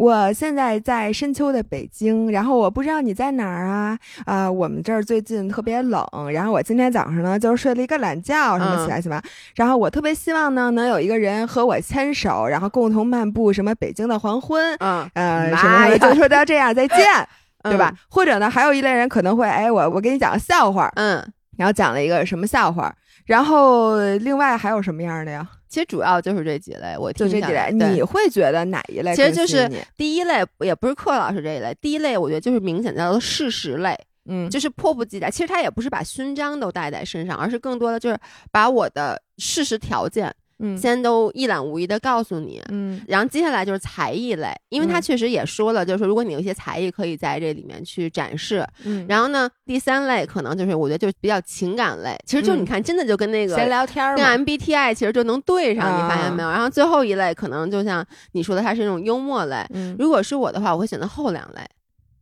我现在在深秋的北京，然后我不知道你在哪儿啊？啊，我们这儿最近特别冷，然后我今天早上呢就睡了一个懒觉，什么起来什么，然后我特别希望呢能有一个人和我牵手，然后共同漫步什么北京的黄昏，嗯，呃，什么就说到这样再见，对吧？或者呢，还有一类人可能会，哎，我我给你讲个笑话，嗯，然后讲了一个什么笑话，然后另外还有什么样的呀？其实主要就是这几类，我就这几类，你会觉得哪一类？其实就是第一类，也不是柯老师这一类。第一类，我觉得就是明显叫做事实类，嗯，就是迫不及待。其实他也不是把勋章都带在身上，而是更多的就是把我的事实条件。嗯，先都一览无遗的告诉你，嗯，然后接下来就是才艺类，因为他确实也说了，就是说如果你有一些才艺可以在这里面去展示，嗯，然后呢，第三类可能就是我觉得就比较情感类，其实就你看真的就跟那个闲聊天跟 MBTI 其实就能对上，你发现没有？然后最后一类可能就像你说的，它是那种幽默类，嗯，如果是我的话，我会选择后两类，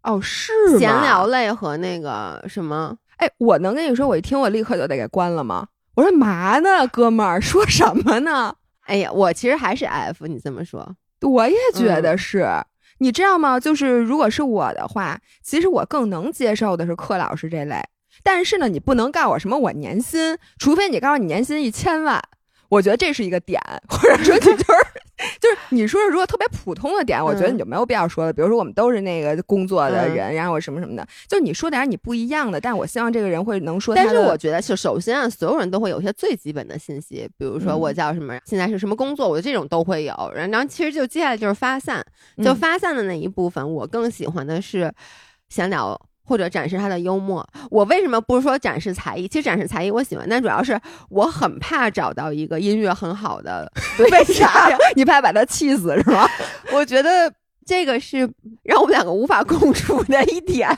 哦，是闲聊类和那个什么？哎，我能跟你说，我一听我立刻就得给关了吗？我说嘛呢，哥们儿说什么呢？哎呀，我其实还是 F，你这么说，我也觉得是。你知道吗？就是如果是我的话，其实我更能接受的是柯老师这类。但是呢，你不能告诉我什么我年薪，除非你告诉我你年薪一千万。我觉得这是一个点，或者说你就是 就是你说如果特别普通的点，我觉得你就没有必要说了。比如说我们都是那个工作的人，然后我什么什么的，就你说点你不一样的，但我希望这个人会能说。但是我觉得，就首先啊，所有人都会有一些最基本的信息，比如说我叫什么，现在是什么工作，我觉得这种都会有。然后其实就接下来就是发散，就发散的那一部分，我更喜欢的是闲聊。或者展示他的幽默。我为什么不是说展示才艺？其实展示才艺我喜欢，但主要是我很怕找到一个音乐很好的。为啥呀？你怕把他气死是吗？我觉得这个是让我们两个无法共处的一点。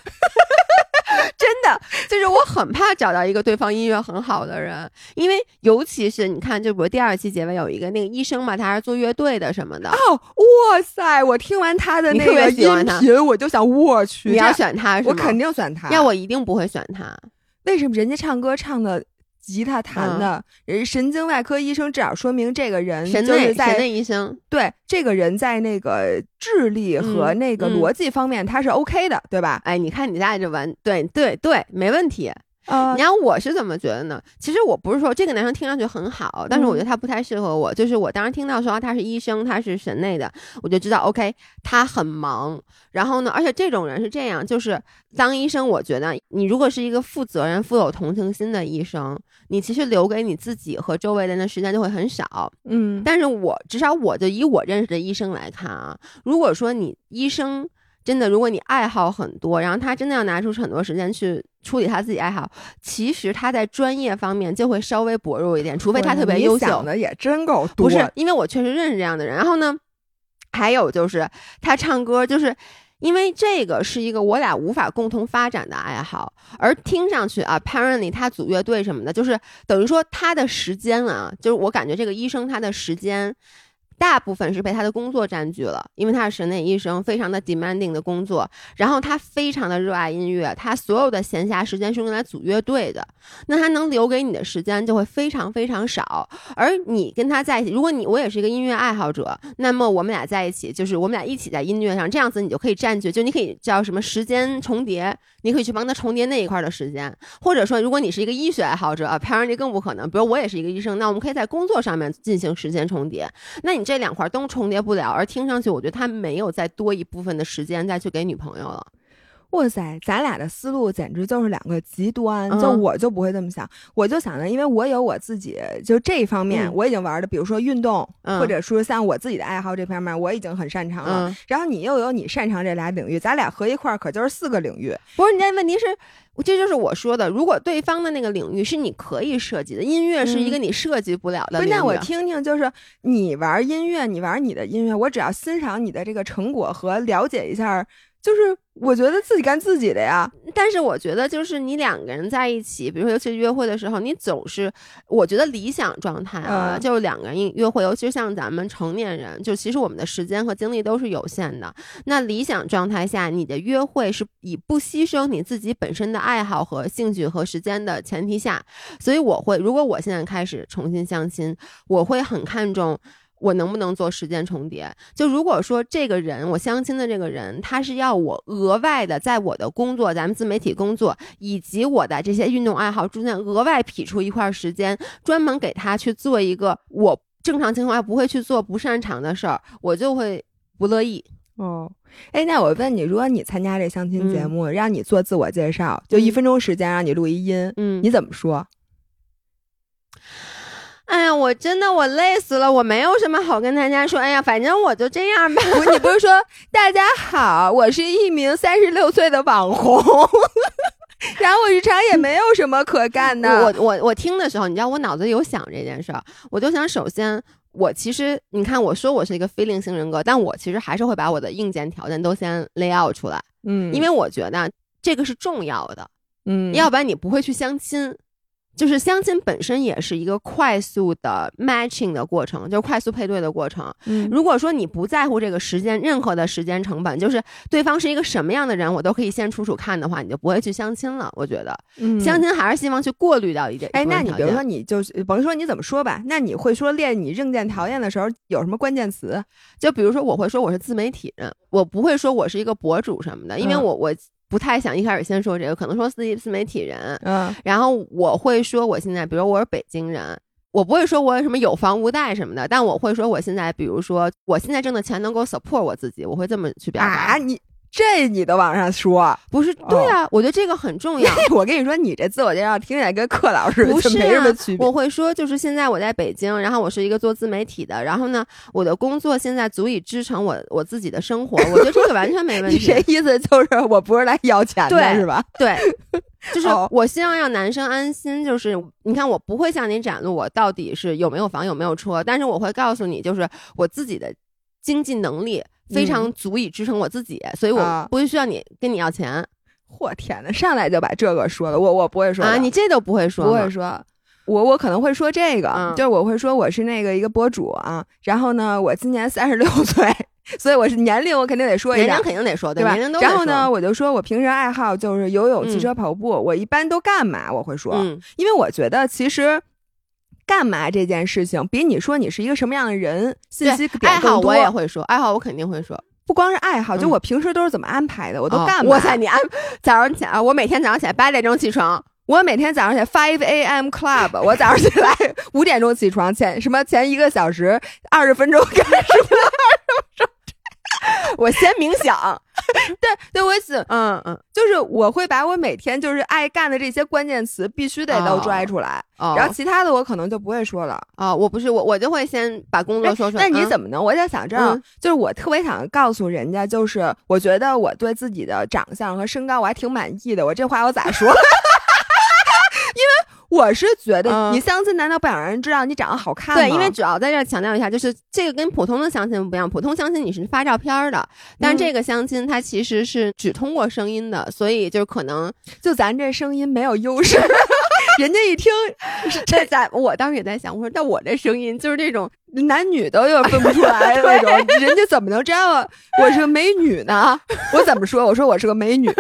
真的，就是我很怕找到一个对方音乐很好的人，因为尤其是你看，就比如第二期结尾有一个那个医生嘛，他是做乐队的什么的。哦，哇塞！我听完他的那个音频，我就想，我去，你要选他，我肯定选他。要我一定不会选他。为什么人家唱歌唱的？吉他弹的，人神经外科医生至少说明这个人就是在神内医生，对这个人在那个智力和那个逻辑方面他是 OK 的，对吧？哎，你看你家这完，对对对，没问题。你看我是怎么觉得呢？其实我不是说这个男生听上去很好，但是我觉得他不太适合我。就是我当时听到说他是医生，他是神内的，我就知道 OK，他很忙。然后呢，而且这种人是这样，就是当医生，我觉得你如果是一个负责任、富有同情心的医生，你其实留给你自己和周围人的时间就会很少。嗯，但是我至少我就以我认识的医生来看啊，如果说你医生。真的，如果你爱好很多，然后他真的要拿出很多时间去处理他自己爱好，其实他在专业方面就会稍微薄弱一点，除非他特别优秀。想的也真够多。不是，因为我确实认识这样的人。然后呢，还有就是他唱歌，就是因为这个是一个我俩无法共同发展的爱好，而听上去啊，apparently 他组乐队什么的，就是等于说他的时间啊，就是我感觉这个医生他的时间。大部分是被他的工作占据了，因为他是神内医生，非常的 demanding 的工作。然后他非常的热爱音乐，他所有的闲暇时间是用来组乐队的。那他能留给你的时间就会非常非常少。而你跟他在一起，如果你我也是一个音乐爱好者，那么我们俩在一起，就是我们俩一起在音乐上，这样子你就可以占据，就你可以叫什么时间重叠，你可以去帮他重叠那一块的时间。或者说，如果你是一个医学爱好者啊，apparently 更不可能。比如我也是一个医生，那我们可以在工作上面进行时间重叠。那你。这两块都重叠不了，而听上去，我觉得他没有再多一部分的时间再去给女朋友了。哇塞，咱俩的思路简直就是两个极端。就我就不会这么想，我就想着，因为我有我自己，就这一方面我已经玩的，比如说运动，或者说像我自己的爱好这方面，我已经很擅长了。然后你又有你擅长这俩领域，咱俩合一块儿可就是四个领域。不是，你这问题是。这就是我说的，如果对方的那个领域是你可以设计的，音乐是一个你设计不了的。那我听听，就是你玩音乐，你玩你的音乐，我只要欣赏你的这个成果和了解一下。就是我觉得自己干自己的呀，但是我觉得就是你两个人在一起，比如说尤其是约会的时候，你总是我觉得理想状态啊，就是两个人约会，尤其是像咱们成年人，就其实我们的时间和精力都是有限的。那理想状态下，你的约会是以不牺牲你自己本身的爱好和兴趣和时间的前提下，所以我会，如果我现在开始重新相亲，我会很看重。我能不能做时间重叠？就如果说这个人，我相亲的这个人，他是要我额外的在我的工作，咱们自媒体工作以及我的这些运动爱好中间额外匹出一块时间，专门给他去做一个我正常情况下不会去做、不擅长的事儿，我就会不乐意。哦，哎，那我问你，如果你参加这相亲节目，让你做自我介绍，就一分钟时间让你录一音，嗯，你怎么说？哎呀，我真的我累死了，我没有什么好跟大家说。哎呀，反正我就这样吧。你不是说 大家好，我是一名三十六岁的网红，然后我日常也没有什么可干的。我我我听的时候，你知道我脑子有想这件事儿，我就想首先，我其实你看我说我是一个非零型人格，但我其实还是会把我的硬件条件都先 lay out 出来，嗯，因为我觉得这个是重要的，嗯，要不然你不会去相亲。就是相亲本身也是一个快速的 matching 的过程，就是快速配对的过程。嗯，如果说你不在乎这个时间，任何的时间成本，就是对方是一个什么样的人，我都可以先处处看的话，你就不会去相亲了。我觉得，相亲还是希望去过滤掉一点。哎，那你比如说，你就是甭说你怎么说吧，那你会说练你硬件条件的时候有什么关键词？就比如说，我会说我是自媒体人，我不会说我是一个博主什么的，因为我我。不太想一开始先说这个，可能说自己自媒体人，嗯，然后我会说我现在，比如我是北京人，我不会说我什么有房无贷什么的，但我会说我现在，比如说我现在挣的钱能够 support 我自己，我会这么去表达。啊，你这你都往上说，不是？对啊，我觉得这个很重要。我跟你说，你这自我介绍听起来跟课老师不是没什么区别。我会说，就是现在我在北京，然后我是一个做自媒体的，然后呢，我的工作现在足以支撑我我自己的生活。我觉得这个完全没问题。你这意思就是我不是来要钱的，是吧？对，就是我希望让男生安心。就是你看，我不会向你展露我到底是有没有房有没有车，但是我会告诉你，就是我自己的经济能力。非常足以支撑我自己，所以我不会需要你跟你要钱。嚯天呐，上来就把这个说了，我我不会说啊，你这都不会说，不会说。我我可能会说这个，就是我会说我是那个一个博主啊，然后呢，我今年三十六岁，所以我是年龄我肯定得说一下，年龄肯定得说，对吧？然后呢，我就说我平时爱好就是游泳、骑车、跑步，我一般都干嘛？我会说，因为我觉得其实。干嘛这件事情比你说你是一个什么样的人信息爱好我也会说爱好我肯定会说不光是爱好就我平时都是怎么安排的我都干嘛？哇塞你安早上起来我每天早上起来八点钟起床我每天早上起来 five a.m. club 我早上起来五点钟起床前什么前一个小时二十分钟干什么？我先冥想，对对，我想，嗯嗯，就是我会把我每天就是爱干的这些关键词必须得都拽出来，然后其他的我可能就不会说了啊。我不是我，我就会先把工作说出来。那你怎么能？我在想这样，就是我特别想告诉人家，就是我觉得我对自己的长相和身高我还挺满意的。我这话我咋说？我是觉得你相亲难道不想让人知道你长得好看吗？对，因为主要在这强调一下，就是这个跟普通的相亲不一样。普通相亲你是发照片的，但这个相亲它其实是只通过声音的，所以就可能就咱这声音没有优势，人家一听这在，我当时也在想，我说但我这声音就是这种男女都有分不出来的那种，人家怎么能知道我是个美女呢？我怎么说？我说我是个美女。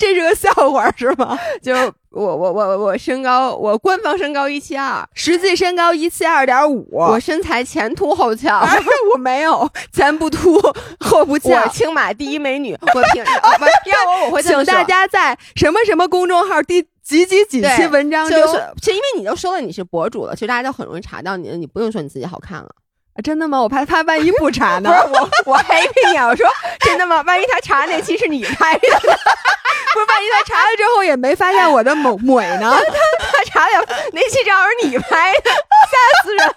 这是个笑话是吗？就我我我我身高，我官方身高一七二，实际身高一七二点五。我身材前凸后翘，我没有前不凸 后不翘。我青马第一美女，我凭 要我我会请大家在什么什么公众号第几几几期文章就是，其实因为你都说了你是博主了，其实大家都很容易查到你的，你不用说你自己好看了。真的吗？我怕他万一不查呢？不是我，我还骗你。我说真的吗？万一他查那期是你拍的，不是？万一他查了之后也没发现我的某美呢？他 他查了那期正好是你拍的，吓死人了！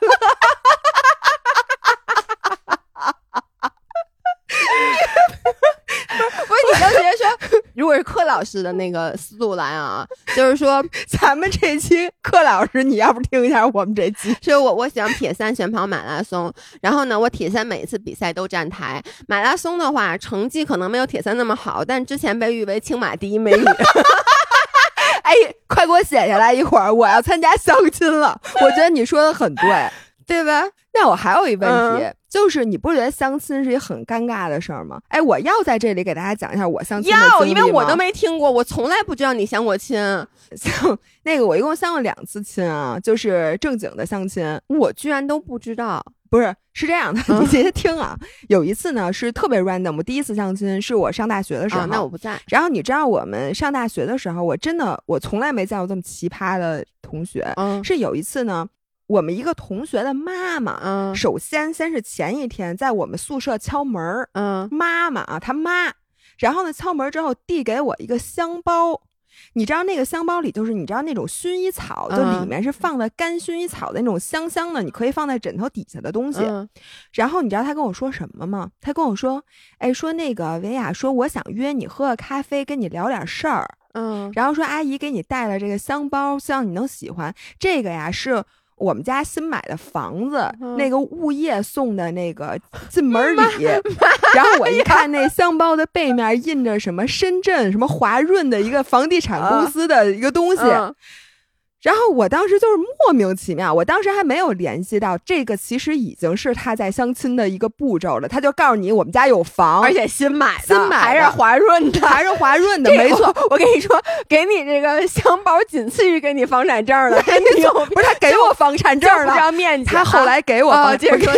不是你刚才说，如果是柯老师的那个思路来啊，就是说 咱们这期柯老师，你要不听一下我们这期？所以我我想铁三选跑马拉松，然后呢，我铁三每一次比赛都站台。马拉松的话，成绩可能没有铁三那么好，但之前被誉为青马第一美女。哎，快给我写下来一会儿，我要参加相亲了。我觉得你说的很对，对吧？那我还有一问题。就是你不觉得相亲是一很尴尬的事儿吗？哎，我要在这里给大家讲一下我相亲的要，因为我都没听过，我从来不知道你相过亲。像那个我一共相过两次亲啊，就是正经的相亲，我居然都不知道。不是，是这样的，你接着听啊。有一次呢是特别 random，我第一次相亲是我上大学的时候，那我不在。然后你知道我们上大学的时候，我真的我从来没见过这么奇葩的同学。嗯，是有一次呢。我们一个同学的妈妈，嗯，首先先是前一天在我们宿舍敲门儿，嗯，妈妈啊，他妈，然后呢敲门之后递给我一个香包，你知道那个香包里就是你知道那种薰衣草，就里面是放的干薰衣草的那种香香的，你可以放在枕头底下的东西。然后你知道他跟我说什么吗？他跟我说，哎，说那个维亚说我想约你喝个咖啡，跟你聊点事儿，嗯，然后说阿姨给你带了这个香包，希望你能喜欢这个呀，是。我们家新买的房子，那个物业送的那个进门礼，然后我一看那箱包的背面印着什么深圳什么华润的一个房地产公司的一个东西。然后我当时就是莫名其妙，我当时还没有联系到这个，其实已经是他在相亲的一个步骤了。他就告诉你，我们家有房，而且新买的，新买还是华润的，还是华润的，没错。我跟你说，给你这个 香包仅次于给你房产证了。不是他给我房产证了，不面积。他后来给我房产证。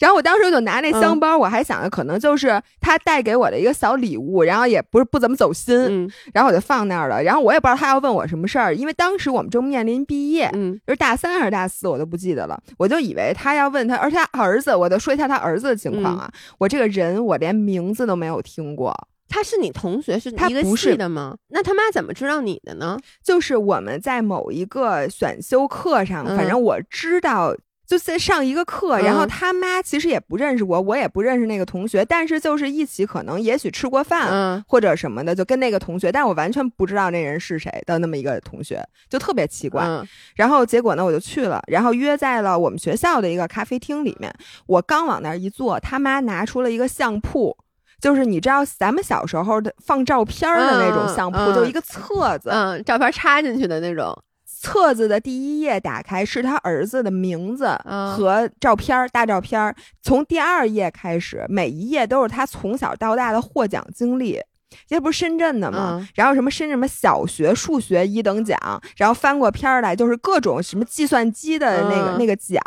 然后我当时就拿那香包，我还想着可能就是他带给我的一个小礼物，然后也不是不怎么走心。然后我就放那儿了。然后我也不知道他要问我什么事儿，因为当时我们正面。面临毕业，嗯就是大三还是大四，我都不记得了。我就以为他要问他，而且他儿子，我就说一下他儿子的情况啊。我这个人，我连名字都没有听过。他是你同学，是一个他不是系的吗？那他妈怎么知道你的呢？就是我们在某一个选修课上，嗯反正我知道。就在上一个课，然后嗯他妈其实也不认识我，我也不认识那个同学，但是就是一起可能也许吃过饭，嗯或者什么的，就跟那个同学，但我完全不知道那人是谁的那么一个同学，就特别奇怪。嗯然后结果呢，我就去了，然后约在了我们学校的一个咖啡厅里面。我刚往那儿一坐，他妈拿出了一个相簿，就是你知道咱们小时候的放照片儿的那种相铺，嗯嗯就一个册子，嗯，照片插进去的那种。册子的第一页打开是他儿子的名字嗯和照片儿，大照片儿。从第二页开始，每一页都是他从小到大的获奖经历。这不是深圳的吗？嗯然后什么深圳什么小学数学一等奖，然后翻过篇儿来就是各种什么计算机的那个、嗯那个奖，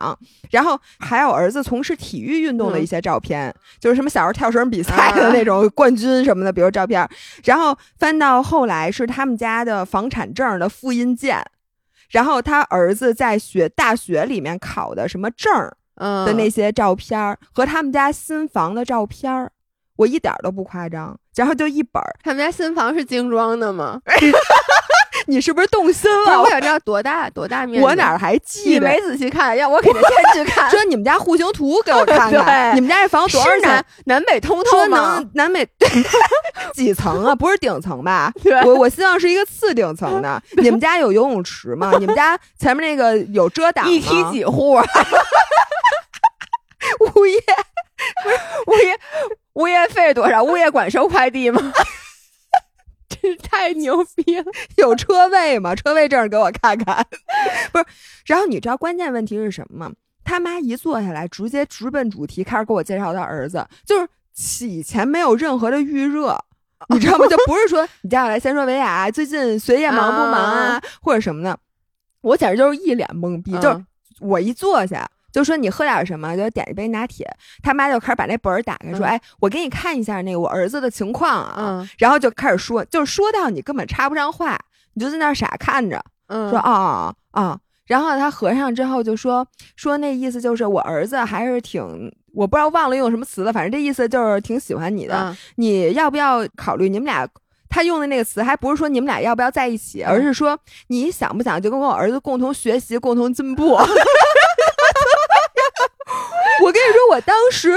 然后还有儿子从事体育运动的一些照片，就是什么小时候跳绳比赛的那种冠军什么的，比如照片。然后翻到后来是他们家的房产证的复印件，然后他儿子在学大学里面考的什么证儿嗯的那些照片儿、和他们家新房的照片儿，我一点儿都不夸张。然后就一本儿，他们家新房是精装的吗？你是不是动心，了我？想知道多大多大面积。我哪儿还记得？你没仔细看，要我肯定先去看。说你们家户型图给我看看，你们家这房多少南钱？南北通透说吗能？南北 几层啊？不是顶层吧？我我希望是一个次顶层的。你们家有游泳池吗？你们家前面那个有遮挡吗？一梯几户啊？物业物业物业费多少？物业管收快递吗？太牛逼了！有车位吗？车位证给我看看。不是，然后你知道关键问题是什么吗？他妈一坐下来，直接直奔主题，开始给我介绍他儿子，就是以前没有任何的预热。你知道吗？就不是说你接下来先说维亚最近学业忙不忙啊，或者什么的，我简直就是一脸懵逼。嗯就是我一坐下，就说你喝点什么，就点一杯拿铁。他妈就开始把那本儿打开，说：“嗯哎，我给你看一下那个我儿子的情况啊。嗯然后就开始说，就是说到你根本插不上话，你就在那傻看着，嗯，说啊啊哦。然后他合上之后就说说那意思就是我儿子还是挺，我不知道忘了用什么词了，反正这意思就是挺喜欢你的。嗯你要不要考虑你们俩？他用的那个词还不是说你们俩要不要在一起，而是说你想不想就跟我儿子共同学习、共同进步。我跟你说，我当时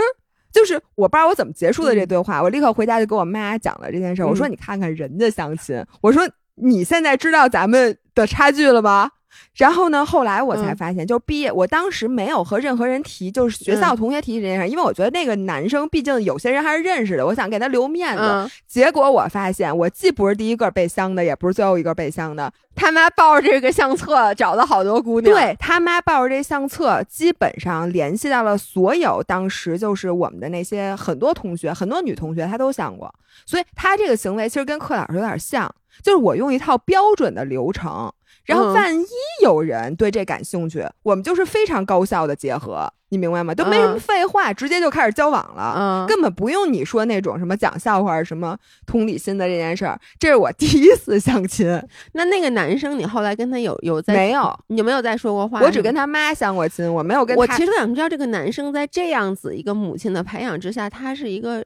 就是我不知道我怎么结束的这对话，我立刻回家就跟我妈讲了这件事儿。我说嗯你看看人家相亲，我说你现在知道咱们的差距了吗？然后呢，后来我才嗯发现，就是毕业，我当时没有和任何人提，就是学校嗯同学提这件事儿，因为我觉得那个男生毕竟有些人还是认识的，我想给他留面子。嗯，结果我发现，我既不是第一个被相的，也不是最后一个被相的。他妈抱着这个相册找了好多姑娘。对他妈抱着这相册，基本上联系到了所有当时就是我们的那些很多同学，很多女同学，她都相过。所以他这个行为其实跟柯老师有点像，就是我用一套标准的流程，然后嗯万一有人对这感兴趣，我们就是非常高效的结合，你明白吗？都没什么嗯废话，直接就开始交往了。嗯，根本不用你说那种什么讲笑话、什么同理心的这件事儿，这是我第一次相亲，那那个男生，你后来跟他有有在没有，你有没有再说过话？我只跟他妈相过亲，我没有跟他。我其实想知道，这个男生在这样子一个母亲的培养之下，他是一个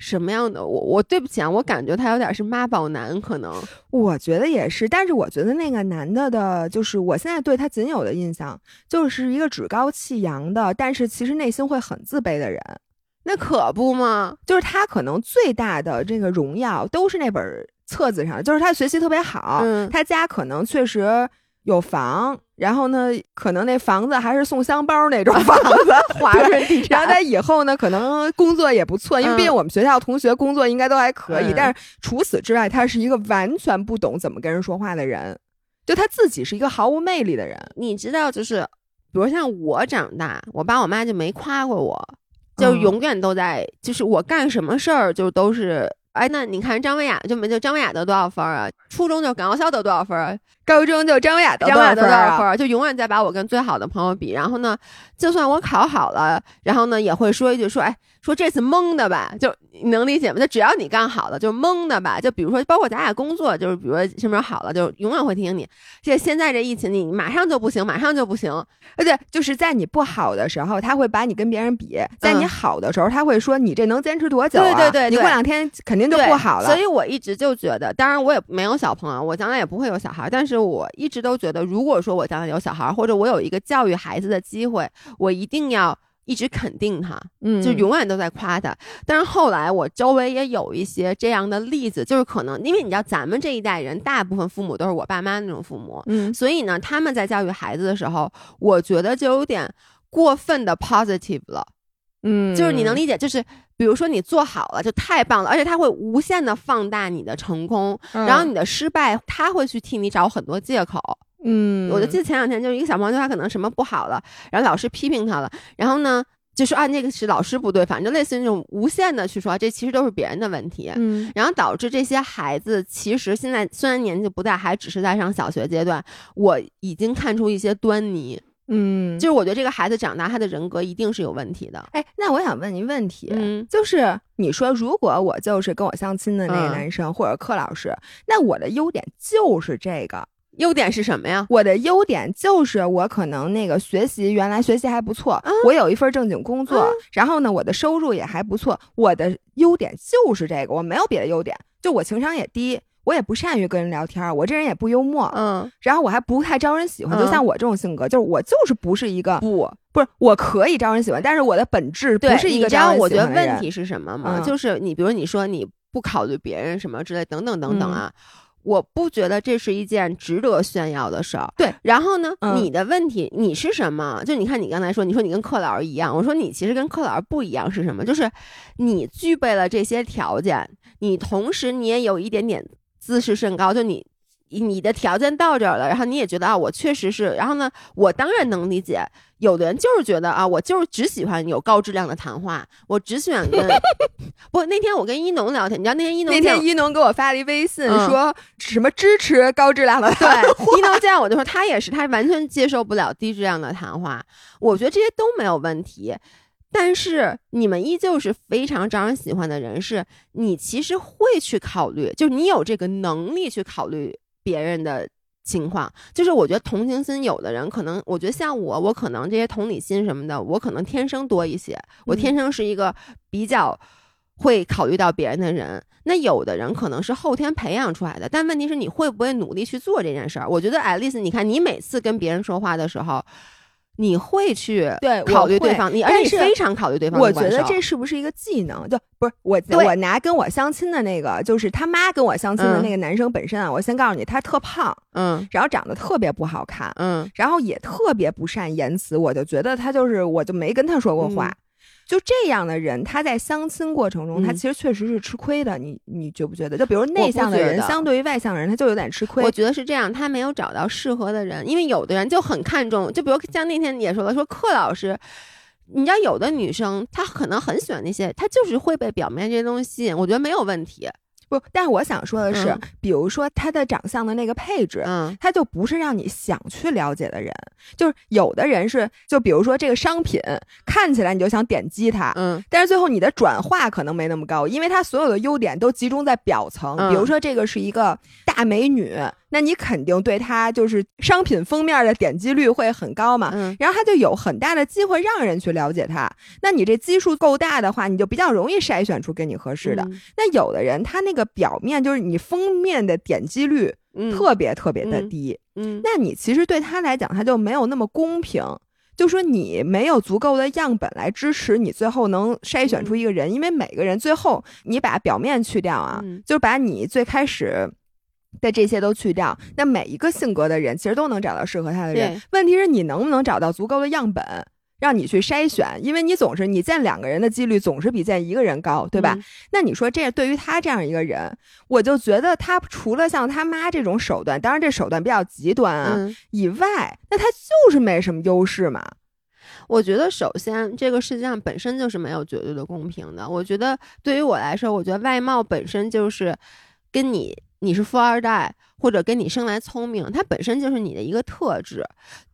什么样的？我我对不起啊，我感觉他有点是妈宝男，可能我觉得也是，但是我觉得那个男的的，就是我现在对他仅有的印象，就是一个趾高气扬的，但是其实内心会很自卑的人。那可不嘛。就是他可能最大的这个荣耀都是那本册子上，就是他学习特别好，嗯他家可能确实有房，然后呢，可能那房子还是送香包那种 房子，华润地产然后他以后呢，可能工作也不错，因为嗯毕竟我们学校同学工作应该都还可以。嗯但是除此之外，他是一个完全不懂怎么跟人说话的人，就他自己是一个毫无魅力的人。你知道，就是比如像我长大，我爸我妈就没夸过我，就嗯永远都在，就是我干什么事儿就都是。哎，那你看张文雅就没就张文雅得多少分儿啊？初中就港澳校得多少分？高中就张文雅得张文雅得多少分？就永远在把我跟最好的朋友比。然后呢，就算我考好了，然后呢也会说一句说，哎，说这次蒙的吧，就你能理解吗？就只要你干好了，就蒙的吧。就比如说，包括咱俩工作，就是比如说什么时候好了，就永远会提醒你。这现在这疫情，你马上就不行，马上就不行。而且就是在你不好的时候，他会把你跟别人比；在你好的时候，他会说你这能坚持多久？对对对，你过两天肯定就不好了。所以我一直就觉得，当然我也没有小朋友，我将来也不会有小孩，但是我一直都觉得，如果说我将来有小孩，或者我有一个教育孩子的机会，我一定要。一直肯定他，嗯，就永远都在夸他。但是后来我周围也有一些这样的例子，就是可能因为你知道，咱们这一代人大部分父母都是我爸妈那种父母，嗯，所以呢，他们在教育孩子的时候，我觉得就有点过分的 positive 了，嗯，就是你能理解，就是比如说你做好了就太棒了，而且他会无限的放大你的成功，然后你的失败他会去替你找很多借口。嗯，我就记得前两天就是一个小朋友，他可能什么不好了，然后老师批评他了，然后呢就说啊那个是老师不对，反正类似于那种无限的去说这其实都是别人的问题，嗯，然后导致这些孩子其实现在虽然年纪不大，还只是在上小学阶段，我已经看出一些端倪，嗯，就是我觉得这个孩子长大他的人格一定是有问题的。哎，那我想问您问题，就是你说如果我就是跟我相亲的那个男生或者柯老师，那我的优点就是这个。优点是什么呀？我的优点就是我可能那个学习原来学习还不错，我有一份正经工作，然后呢，我的收入也还不错。我的优点就是这个，我没有别的优点。就我情商也低，我也不善于跟人聊天，我这人也不幽默，嗯，然后我还不太招人喜欢。就像我这种性格，就是我就是不是一个不不是我可以招人喜欢，但是我的本质不是一个招人喜欢我觉得问题是什么吗？就是你比如你说你不考虑别人什么之类等等等等啊。我不觉得这是一件值得炫耀的事儿。对，然后呢，你的问题你是什么？就你看，你刚才说，你说你跟克老师一样，我说你其实跟克老师不一样是什么？就是你具备了这些条件，你同时你也有一点点自视甚高，就你。你的条件到这儿了，然后你也觉得啊，我确实是，然后呢，我当然能理解，有的人就是觉得啊，我就是只喜欢有高质量的谈话，我只喜欢跟 不。那天我跟一农聊天，你知道那天一农那天一农给我发了一微信，说什么支持高质量的对一农这样我就说他也是，他完全接受不了低质量的谈话。我觉得这些都没有问题，但是你们依旧是非常招人喜欢的人，是你其实会去考虑，就是你有这个能力去考虑。别人的情况，就是我觉得同情心，有的人可能，我觉得像我，我可能这些同理心什么的，我可能天生多一些，我天生是一个比较会考虑到别人的人。那有的人可能是后天培养出来的，但问题是你会不会努力去做这件事儿？我觉得爱丽丝，你看你每次跟别人说话的时候。你会去对考虑对方，你而且你非常考虑对方。我觉得这是不是一个技能？就不是我，我拿跟我相亲的那个，就是他妈跟我相亲的那个男生本身啊，我先告诉你，他特胖，嗯，然后长得特别不好看，嗯，然后也特别不善言辞，我就觉得他就是，我就没跟他说过话。就这样的人，他在相亲过程中，他其实确实是吃亏的。你你觉不觉得？就比如内向的人，相对于外向的人，他就有点吃亏。我觉得是这样，他没有找到适合的人，因为有的人就很看重。就比如像那天也说了，说克老师，你知道有的女生她可能很喜欢那些，她就是会被表面这些东西吸引。我觉得没有问题。不，但是我想说的是，比如说他的长相的那个配置，嗯，他就不是让你想去了解的人。就是有的人是，就比如说这个商品看起来你就想点击它，嗯，但是最后你的转化可能没那么高，因为它所有的优点都集中在表层。比如说这个是一个大美女。那你肯定对它就是商品封面的点击率会很高嘛，然后它就有很大的机会让人去了解它。那你这基数够大的话，你就比较容易筛选出跟你合适的。那有的人他那个表面就是你封面的点击率特别特别的低，嗯，那你其实对他来讲他就没有那么公平，就说你没有足够的样本来支持你最后能筛选出一个人，因为每个人最后你把表面去掉啊，就是把你最开始。的这些都去掉，那每一个性格的人其实都能找到适合他的人。问题是你能不能找到足够的样本，让你去筛选？因为你总是你见两个人的几率总是比见一个人高，对吧？那你说这对于他这样一个人，我就觉得他除了像他妈这种手段，当然这手段比较极端啊以外，那他就是没什么优势嘛。我觉得首先这个世界上本身就是没有绝对的公平的。我觉得对于我来说，我觉得外貌本身就是跟你。你是富二代，或者跟你生来聪明，它本身就是你的一个特质。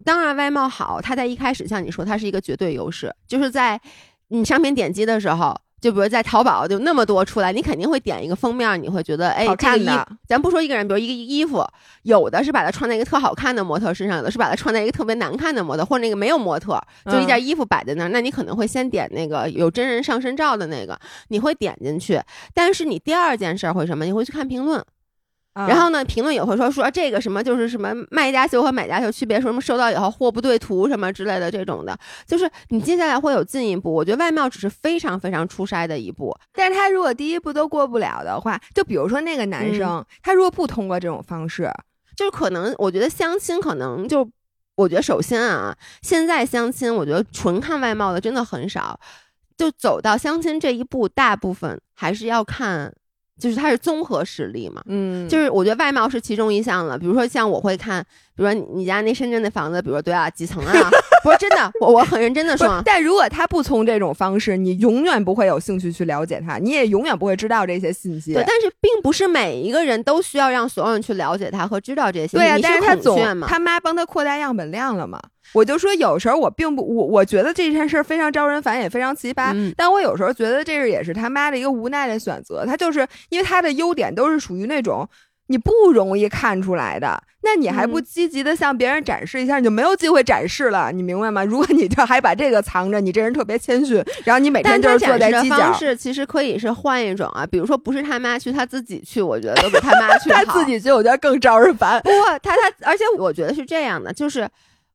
当然，外貌好，它在一开始像你说，它是一个绝对优势，就是在你商品点击的时候。就比如在淘宝就那么多出来，你肯定会点一个封面，你会觉得哎，这个衣，咱不说一个人，比如一个衣服，有的是把它穿在一个特好看的模特身上，有的是把它穿在一个特别难看的模特，或者那个没有模特，就一件衣服摆在那儿，那你可能会先点那个有真人上身照的那个，你会点进去，但是你第二件事会什么？你会去看评论。然后呢，评论也会说说这个什么就是什么卖家秀和买家秀区别，说什么收到以后货不对图什么之类的这种的，就是你接下来会有进一步。我觉得外貌只是非常非常出筛的一步，但是他如果第一步都过不了的话，就比如说那个男生，他如果不通过这种方式，就是可能我觉得相亲可能就，我觉得首先啊，现在相亲我觉得纯看外貌的真的很少，就走到相亲这一步，大部分还是要看。就是它是综合实力嘛，嗯，就是我觉得外貌是其中一项了。比如说像我会看，比如说你家那深圳的房子，比如说对啊几层啊，不是真的，我我很认真的说。但如果他不从这种方式，你永远不会有兴趣去了解他，你也永远不会知道这些信息。对，但是并不是每一个人都需要让所有人去了解他和知道这些信息。对啊，但是他总他妈帮他扩大样本量了嘛。我就说，有时候我并不，我我觉得这件事非常招人烦，也非常奇葩。但我有时候觉得这是也是他妈的一个无奈的选择。他就是因为他的优点都是属于那种你不容易看出来的，那你还不积极的向别人展示一下，你就没有机会展示了。你明白吗？如果你这还把这个藏着，你这人特别谦逊，然后你每天就是坐在犄角。方式其实可以是换一种啊，比如说不是他妈去，他自己去，我觉得都比他妈去 他自己去，我觉得更招人烦。不过，他他，而且我觉得是这样的，就是。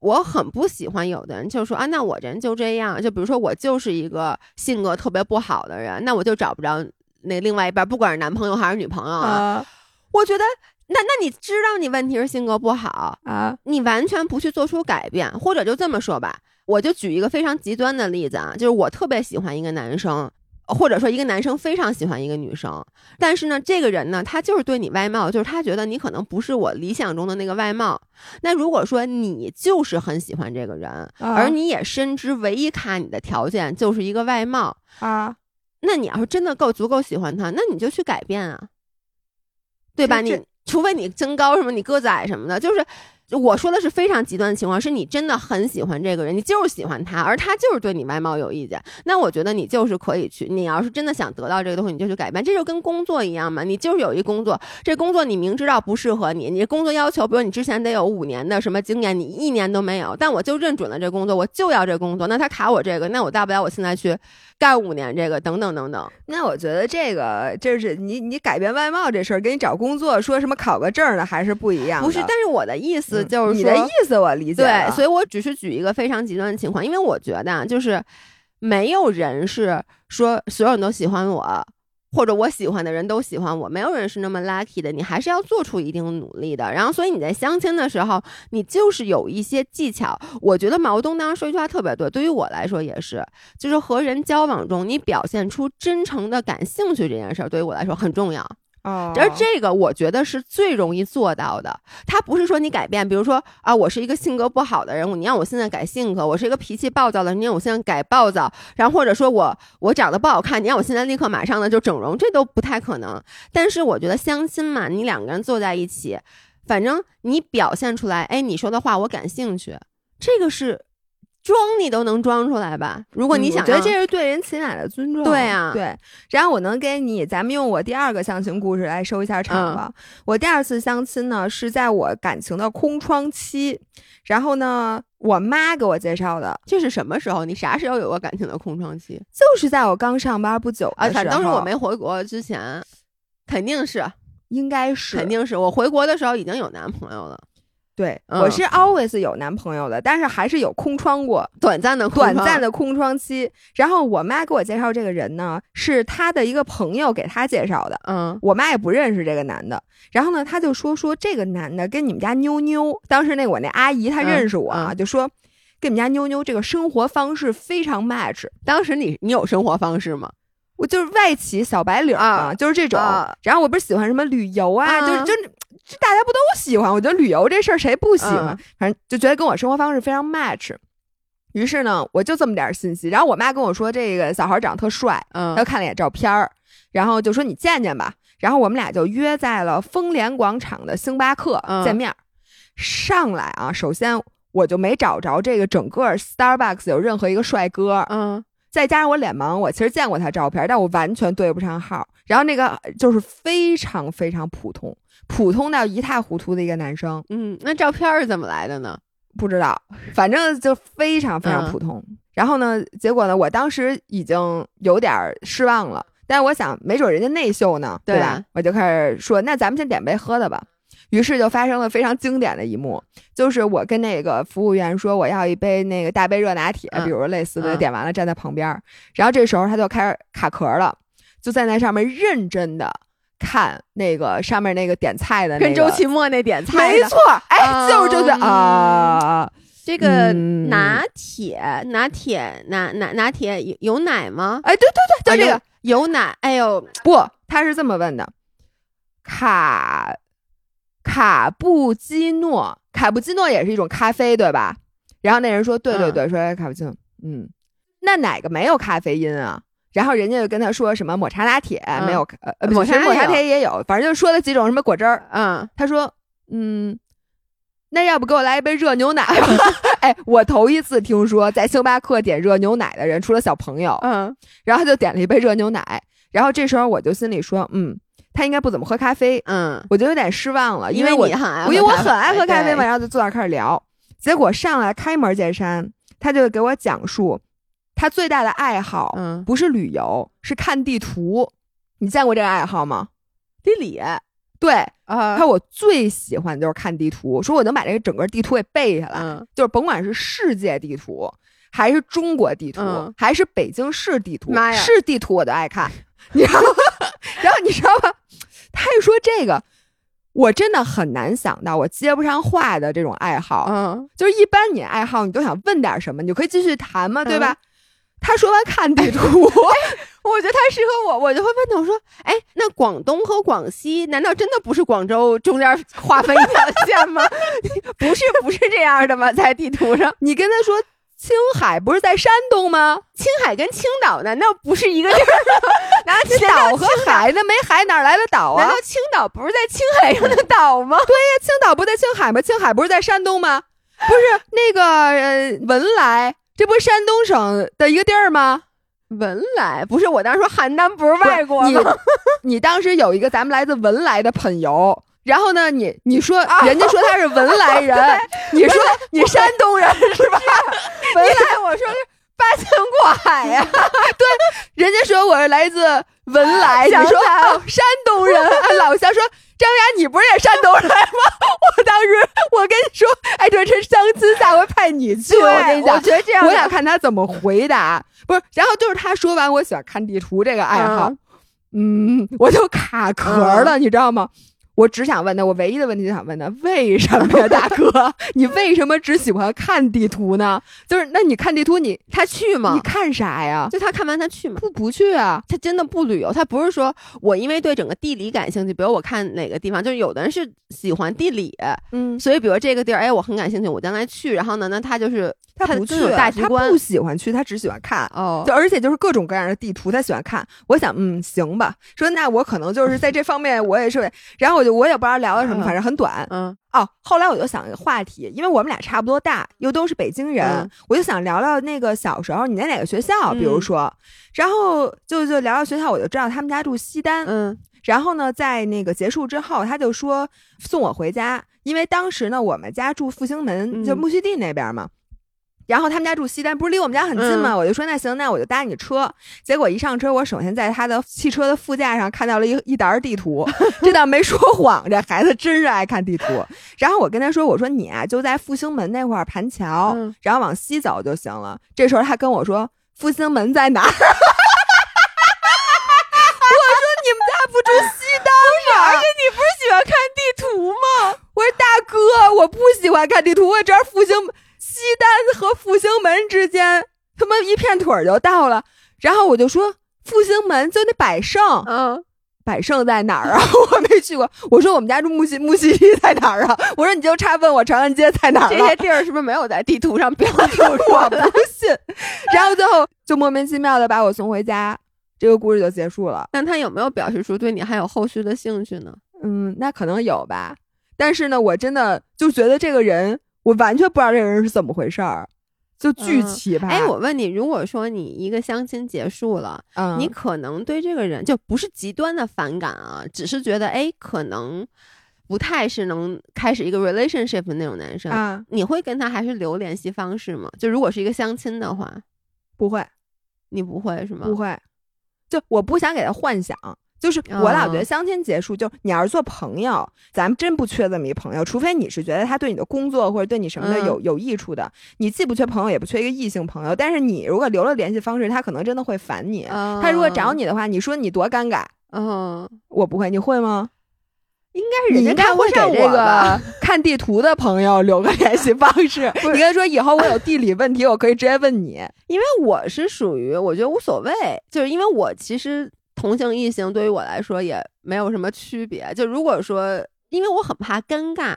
我很不喜欢有的人就说啊，那我人就这样，就比如说我就是一个性格特别不好的人，那我就找不着那另外一半，不管是男朋友还是女朋友啊。我觉得那那你知道你问题是性格不好啊，你完全不去做出改变，或者就这么说吧，我就举一个非常极端的例子啊，就是我特别喜欢一个男生。或者说，一个男生非常喜欢一个女生，但是呢，这个人呢，他就是对你外貌，就是他觉得你可能不是我理想中的那个外貌。那如果说你就是很喜欢这个人，而你也深知唯一卡你的条件就是一个外貌啊，那你要是真的够足够喜欢他，那你就去改变啊，对吧？你除非你增高什么，你个子矮什么的，就是。我说的是非常极端的情况，是你真的很喜欢这个人，你就是喜欢他，而他就是对你外貌有意见，那我觉得你就是可以去。你要是真的想得到这个东西，你就去改变，这就跟工作一样嘛。你就是有一工作，这工作你明知道不适合你，你工作要求，比如你之前得有五年的什么经验，你一年都没有，但我就认准了这工作，我就要这工作，那他卡我这个，那我大不了我现在去干五年这个，等等等等。那我觉得这个就是你你改变外貌这事儿，跟你找工作说什么考个证的还是不一样。不是，但是我的意思。就是你的意思，我理解。对，所以我只是举一个非常极端的情况，因为我觉得就是没有人是说所有人都喜欢我，或者我喜欢的人都喜欢我，没有人是那么 lucky 的。你还是要做出一定努力的。然后，所以你在相亲的时候，你就是有一些技巧。我觉得毛东当时说一句话特别对，对于我来说也是，就是和人交往中，你表现出真诚的感兴趣这件事儿，对于我来说很重要。哦，而这个我觉得是最容易做到的。他不是说你改变，比如说啊，我是一个性格不好的人，你让我现在改性格；我是一个脾气暴躁的人，你让我现在改暴躁。然后或者说我我长得不好看，你让我现在立刻马上的就整容，这都不太可能。但是我觉得相亲嘛，你两个人坐在一起，反正你表现出来，哎，你说的话我感兴趣，这个是。装你都能装出来吧？如果你想，觉得这是对人起码的尊重。对啊，对。然后我能给你，咱们用我第二个相亲故事来收一下场吧。我第二次相亲呢，是在我感情的空窗期，然后呢，我妈给我介绍的。这是什么时候？你啥时候有过感情的空窗期？就是在我刚上班不久啊。当时我没回国之前，肯定是，应该是，肯定是我回国的时候已经有男朋友了。对，我是 always 有男朋友的，但是还是有空窗过，短暂的短暂的空窗期。然后我妈给我介绍这个人呢，是她的一个朋友给她介绍的。嗯，我妈也不认识这个男的。然后呢，她就说说这个男的跟你们家妞妞，当时那我那阿姨她认识我啊，就说跟你们家妞妞这个生活方式非常 match。当时你你有生活方式吗？我就是外企小白领啊，就是这种。然后我不是喜欢什么旅游啊，就是就。这大家不都喜欢？我觉得旅游这事儿谁不喜欢？反正就觉得跟我生活方式非常 match。于是呢，我就这么点信息。然后我妈跟我说，这个小孩长得特帅，嗯，她看了眼照片儿，然后就说你见见吧。然后我们俩就约在了丰联广场的星巴克见面。上来啊，首先我就没找着这个整个 Starbucks 有任何一个帅哥，嗯。再加上我脸盲，我其实见过他照片，但我完全对不上号。然后那个就是非常非常普通，普通到一塌糊涂的一个男生。嗯，那照片是怎么来的呢？不知道，反正就非常非常普通。然后呢，结果呢，我当时已经有点失望了。但是我想，没准人家内秀呢，对吧？我就开始说，那咱们先点杯喝的吧。于是就发生了非常经典的一幕，就是我跟那个服务员说我要一杯那个大杯热拿铁，比如类似的，点完了站在旁边，然后这时候他就开始卡壳了，就在那上面认真的看那个上面那个点菜的，跟周奇墨那点菜，没错，哎，就是就是啊，这个拿铁拿铁拿拿拿铁有有奶吗？哎，对对对，就这个有奶。哎呦，不，他是这么问的，卡。卡布基诺，卡布基诺也是一种咖啡，对吧？然后那人说：“对对对，说卡布基诺，嗯，那哪个没有咖啡因啊？”然后人家就跟他说什么抹茶拿铁没有，呃，抹茶抹茶铁也有，反正就说了几种什么果汁儿。嗯，他说：“嗯，那要不给我来一杯热牛奶吧？” 哎，我头一次听说在星巴克点热牛奶的人，除了小朋友。嗯，然后他就点了一杯热牛奶，然后这时候我就心里说：“嗯。”他应该不怎么喝咖啡，嗯，我就有点失望了，因为我因为我很爱喝咖啡嘛，然后就坐那开始聊，结果上来开门见山，他就给我讲述他最大的爱好，嗯，不是旅游，是看地图。你见过这个爱好吗？地理，对，啊，他说我最喜欢就是看地图，说我能把这个整个地图给背下来，就是甭管是世界地图，还是中国地图，还是北京市地图，市地图我都爱看，然后，然后你知道吗？他一说这个，我真的很难想到我接不上话的这种爱好。嗯，就是一般你爱好，你都想问点什么，你就可以继续谈嘛，对吧？他说完看地图，我觉得他适合我，我就会问他，我说：“哎，那广东和广西难道真的不是广州中间划分一条线吗？不是，不是这样的吗？在地图上，你跟他说。”青海不是在山东吗？青海跟青岛难道不是一个地儿吗？难道岛和海那没海哪来的岛啊？难道青岛不是在青海上的岛吗？对呀，青岛不在青海吗？青海不是在山东吗？不是那个文莱，这不是山东省的一个地儿吗？文莱不是我当时说邯郸不是外国吗？你当时有一个咱们来自文莱的朋友。然后呢，你你说人家说他是文莱人，你说你山东人是吧？文莱，我说八仙过海呀。对，人家说我是来自文莱，你说山东人，老乡说张雅，你不是也山东人吗？我当时我跟你说，哎，这这相亲下回派你去，我跟你讲，我觉得这样，我想看他怎么回答。不是，然后就是他说完，我喜欢看地图这个爱好，嗯，我就卡壳了，你知道吗？我只想问他，我唯一的问题就想问他，为什么呀，大 哥？你为什么只喜欢看地图呢？就是那你看地图，你他去吗？你看啥呀？就他看完他去吗？不不去啊，他真的不旅游。他不是说我因为对整个地理感兴趣，比如我看哪个地方，就是有的人是喜欢地理，嗯，所以比如这个地儿，哎，我很感兴趣，我将来去。然后呢，那他就是他不去，大局观，不喜欢去，他只喜欢看哦。就而且就是各种各样的地图，他喜欢看。我想，嗯，行吧。说那我可能就是在这方面，我也是。然后我就我也不知道聊的什么，反正很短。嗯哦，后来我就想一个话题，因为我们俩差不多大，又都是北京人，我就想聊聊那个小时候你在哪个学校，比如说，然后就就聊聊学校，我就知道他们家住西单。嗯，然后呢，在那个结束之后，他就说送我回家，因为当时呢，我们家住复兴门，就木樨地那边嘛。然后他们家住西单，不是离我们家很近吗？我就说那行，那我就搭你车。结果一上车，我首先在他的汽车的副驾上看到了一一沓地图，这倒没说谎，这孩子真是爱看地图。然后我跟他说：“我说你啊，就在复兴门那块儿盘桥，然后往西走就行了。”这时候他跟我说：“复兴门在哪儿？” 我说：“你们家不住西单吗？而且你不是喜欢看地图吗？”我说：“大哥，我不喜欢看地图，我只要复兴。”西单和复兴门之间，他妈一片腿就到了。然后我就说，复兴门就那百盛，嗯，百盛在哪儿啊？我没去过。我说我们家住木樨木樨地在哪儿啊？我说你就差问我长安街在哪儿。这些地儿是不是没有在地图上标注？我不信。然后最后就莫名其妙的把我送回家，这个故事就结束了。但他有没有表示出对你还有后续的兴趣呢？嗯，那可能有吧。但是呢，我真的就觉得这个人。我完全不知道这个人是怎么回事儿，就巨奇葩。哎，我问你，如果说你一个相亲结束了，嗯，你可能对这个人就不是极端的反感啊，只是觉得哎，可能不太是能开始一个 relationship 的那种男生啊，你会跟他还是留联系方式吗？就如果是一个相亲的话，不会，你不会是吗？不会，就我不想给他幻想。就是我老觉得相亲结束，就你要是做朋友，咱们真不缺这么一朋友，除非你是觉得他对你的工作或者对你什么的有有益处的，你既不缺朋友，也不缺一个异性朋友。但是你如果留了联系方式，他可能真的会烦你。他如果找你的话，你说你多尴尬。嗯，我不会，你会吗？应该是你应该会给这个 看地图的朋友留个联系方式。你跟他说以后我有地理问题，我可以直接问你，因为我是属于我觉得无所谓，就是因为我其实。同性异性对于我来说也没有什么区别。就如果说，因为我很怕尴尬，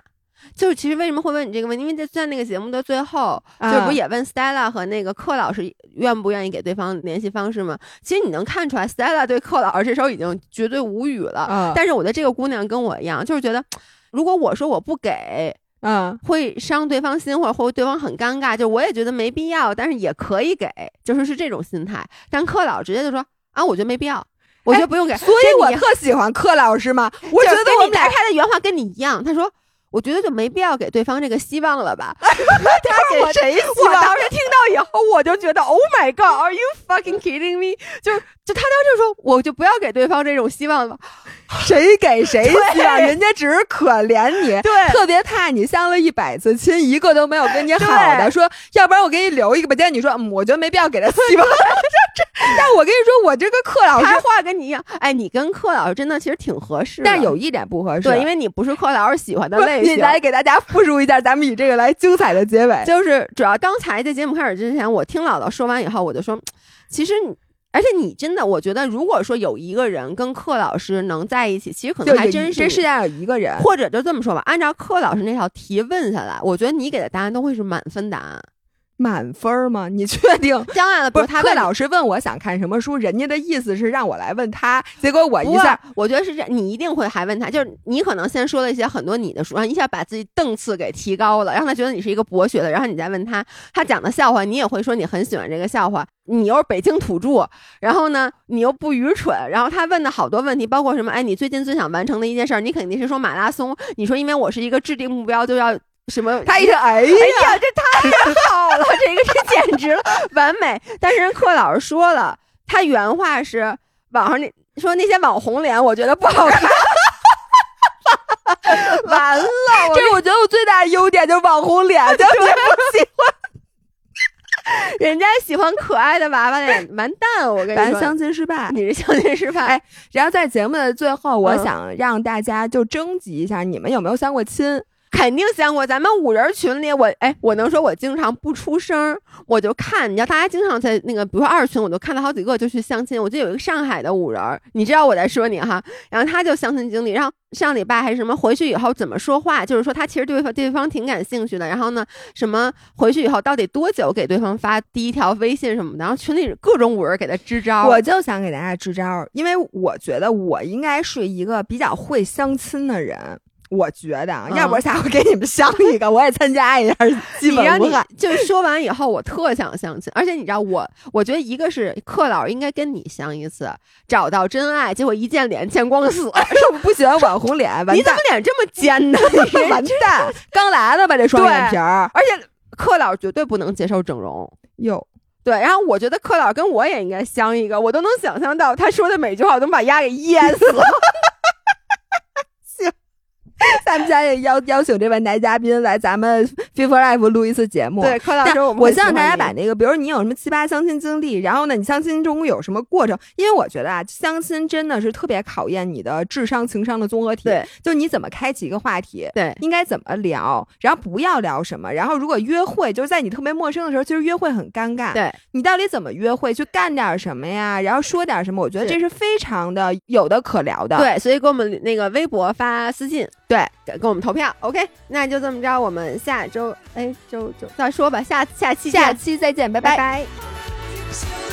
就是其实为什么会问你这个问题？因为在在那个节目的最后，就不也问 Stella 和那个克老师愿不愿意给对方联系方式吗？其实你能看出来，Stella 对克老师这时候已经绝对无语了。但是我的这个姑娘跟我一样，就是觉得，如果我说我不给，嗯，会伤对方心，或者会对方很尴尬。就我也觉得没必要，但是也可以给，就是是这种心态。但柯老直接就说啊，我觉得没必要。我觉得不用给，所以我特喜欢柯老师嘛。我觉得我们俩他的原话跟你一样，他说：“我觉得就没必要给对方这个希望了吧。”他给谁希望？我当时听到以后，我就觉得：“Oh my god, are you fucking kidding me？” 就就他当时就说：“我就不要给对方这种希望了。”谁给谁希望？人家只是可怜你，对，特别怕你相了一百次亲，一个都没有跟你好的。说，要不然我给你留一个吧。结果你说，嗯，我觉得没必要给他希望。但我跟你说，我这个课老师话跟你一样。哎，你跟课老师真的其实挺合适，但有一点不合适，对，因为你不是课老师喜欢的类型。你来给大家复述一下，咱们以这个来精彩的结尾。就是主要刚才在节目开始之前，我听姥姥说完以后，我就说，其实你。而且你真的，我觉得，如果说有一个人跟克老师能在一起，其实可能还真是这世界上有一个人，或者就这么说吧，按照克老师那套题问下来，我觉得你给的答案都会是满分答案。满分吗？你确定？将来了，不是他课老师问我想看什么书，人家的意思是让我来问他，结果我一下，我觉得是这，你一定会还问他，就是你可能先说了一些很多你的书，然后一下把自己档次给提高了，让他觉得你是一个博学的，然后你再问他，他讲的笑话，你也会说你很喜欢这个笑话，你又是北京土著，然后呢，你又不愚蠢，然后他问的好多问题，包括什么，哎，你最近最想完成的一件事，你肯定是说马拉松，你说因为我是一个制定目标就要。什么？他一说，哎呀，这太好了，这个是简直了，完美。但是人柯老师说了，他原话是网上那说那些网红脸，我觉得不好看。完了，这我觉得我最大的优点就是网红脸，就是不喜欢。人家喜欢可爱的娃娃脸，完蛋！我跟你说，相亲失败，你是相亲失败。然后在节目的最后，我想让大家就征集一下，你们有没有相过亲？肯定相过，咱们五人群里，我哎，我能说我经常不出声，我就看，你知道大家经常在那个，比如说二群，我都看到好几个就去相亲。我记得有一个上海的五人，你知道我在说你哈，然后他就相亲经历，然后上礼拜还是什么，回去以后怎么说话，就是说他其实对对方挺感兴趣的，然后呢，什么回去以后到底多久给对方发第一条微信什么的，然后群里各种五人给他支招。我就想给大家支招，因为我觉得我应该是一个比较会相亲的人。我觉得啊，要不下回给你们相一个，我也参加一下。基本不看。就说完以后，我特想相亲，而且你知道我，我觉得一个是克老应该跟你相一次，找到真爱。结果一见脸见光死，说我不喜欢网红脸，你怎么脸这么尖呢？完蛋，刚来的吧这双眼皮儿，而且克老绝对不能接受整容哟。对，然后我觉得克老跟我也应该相一个，我都能想象到他说的每句话，我能把丫给噎死了。咱们家也邀邀请这位男嘉宾来咱们 Feel for Life 录一次节目。对，柯老师，我希望大家把那个，比如你有什么奇葩相亲经历，然后呢，你相亲中有什么过程？因为我觉得啊，相亲真的是特别考验你的智商情商的综合体。对，就你怎么开启一个话题，对，应该怎么聊，然后不要聊什么，然后如果约会，就是在你特别陌生的时候，其实约会很尴尬。对，你到底怎么约会？去干点什么呀？然后说点什么？我觉得这是非常的有的可聊的。对，所以给我们那个微博发私信，对，给我们投票。OK，那就这么着，我们下周哎周周再说吧，下下期下期再见，拜拜拜。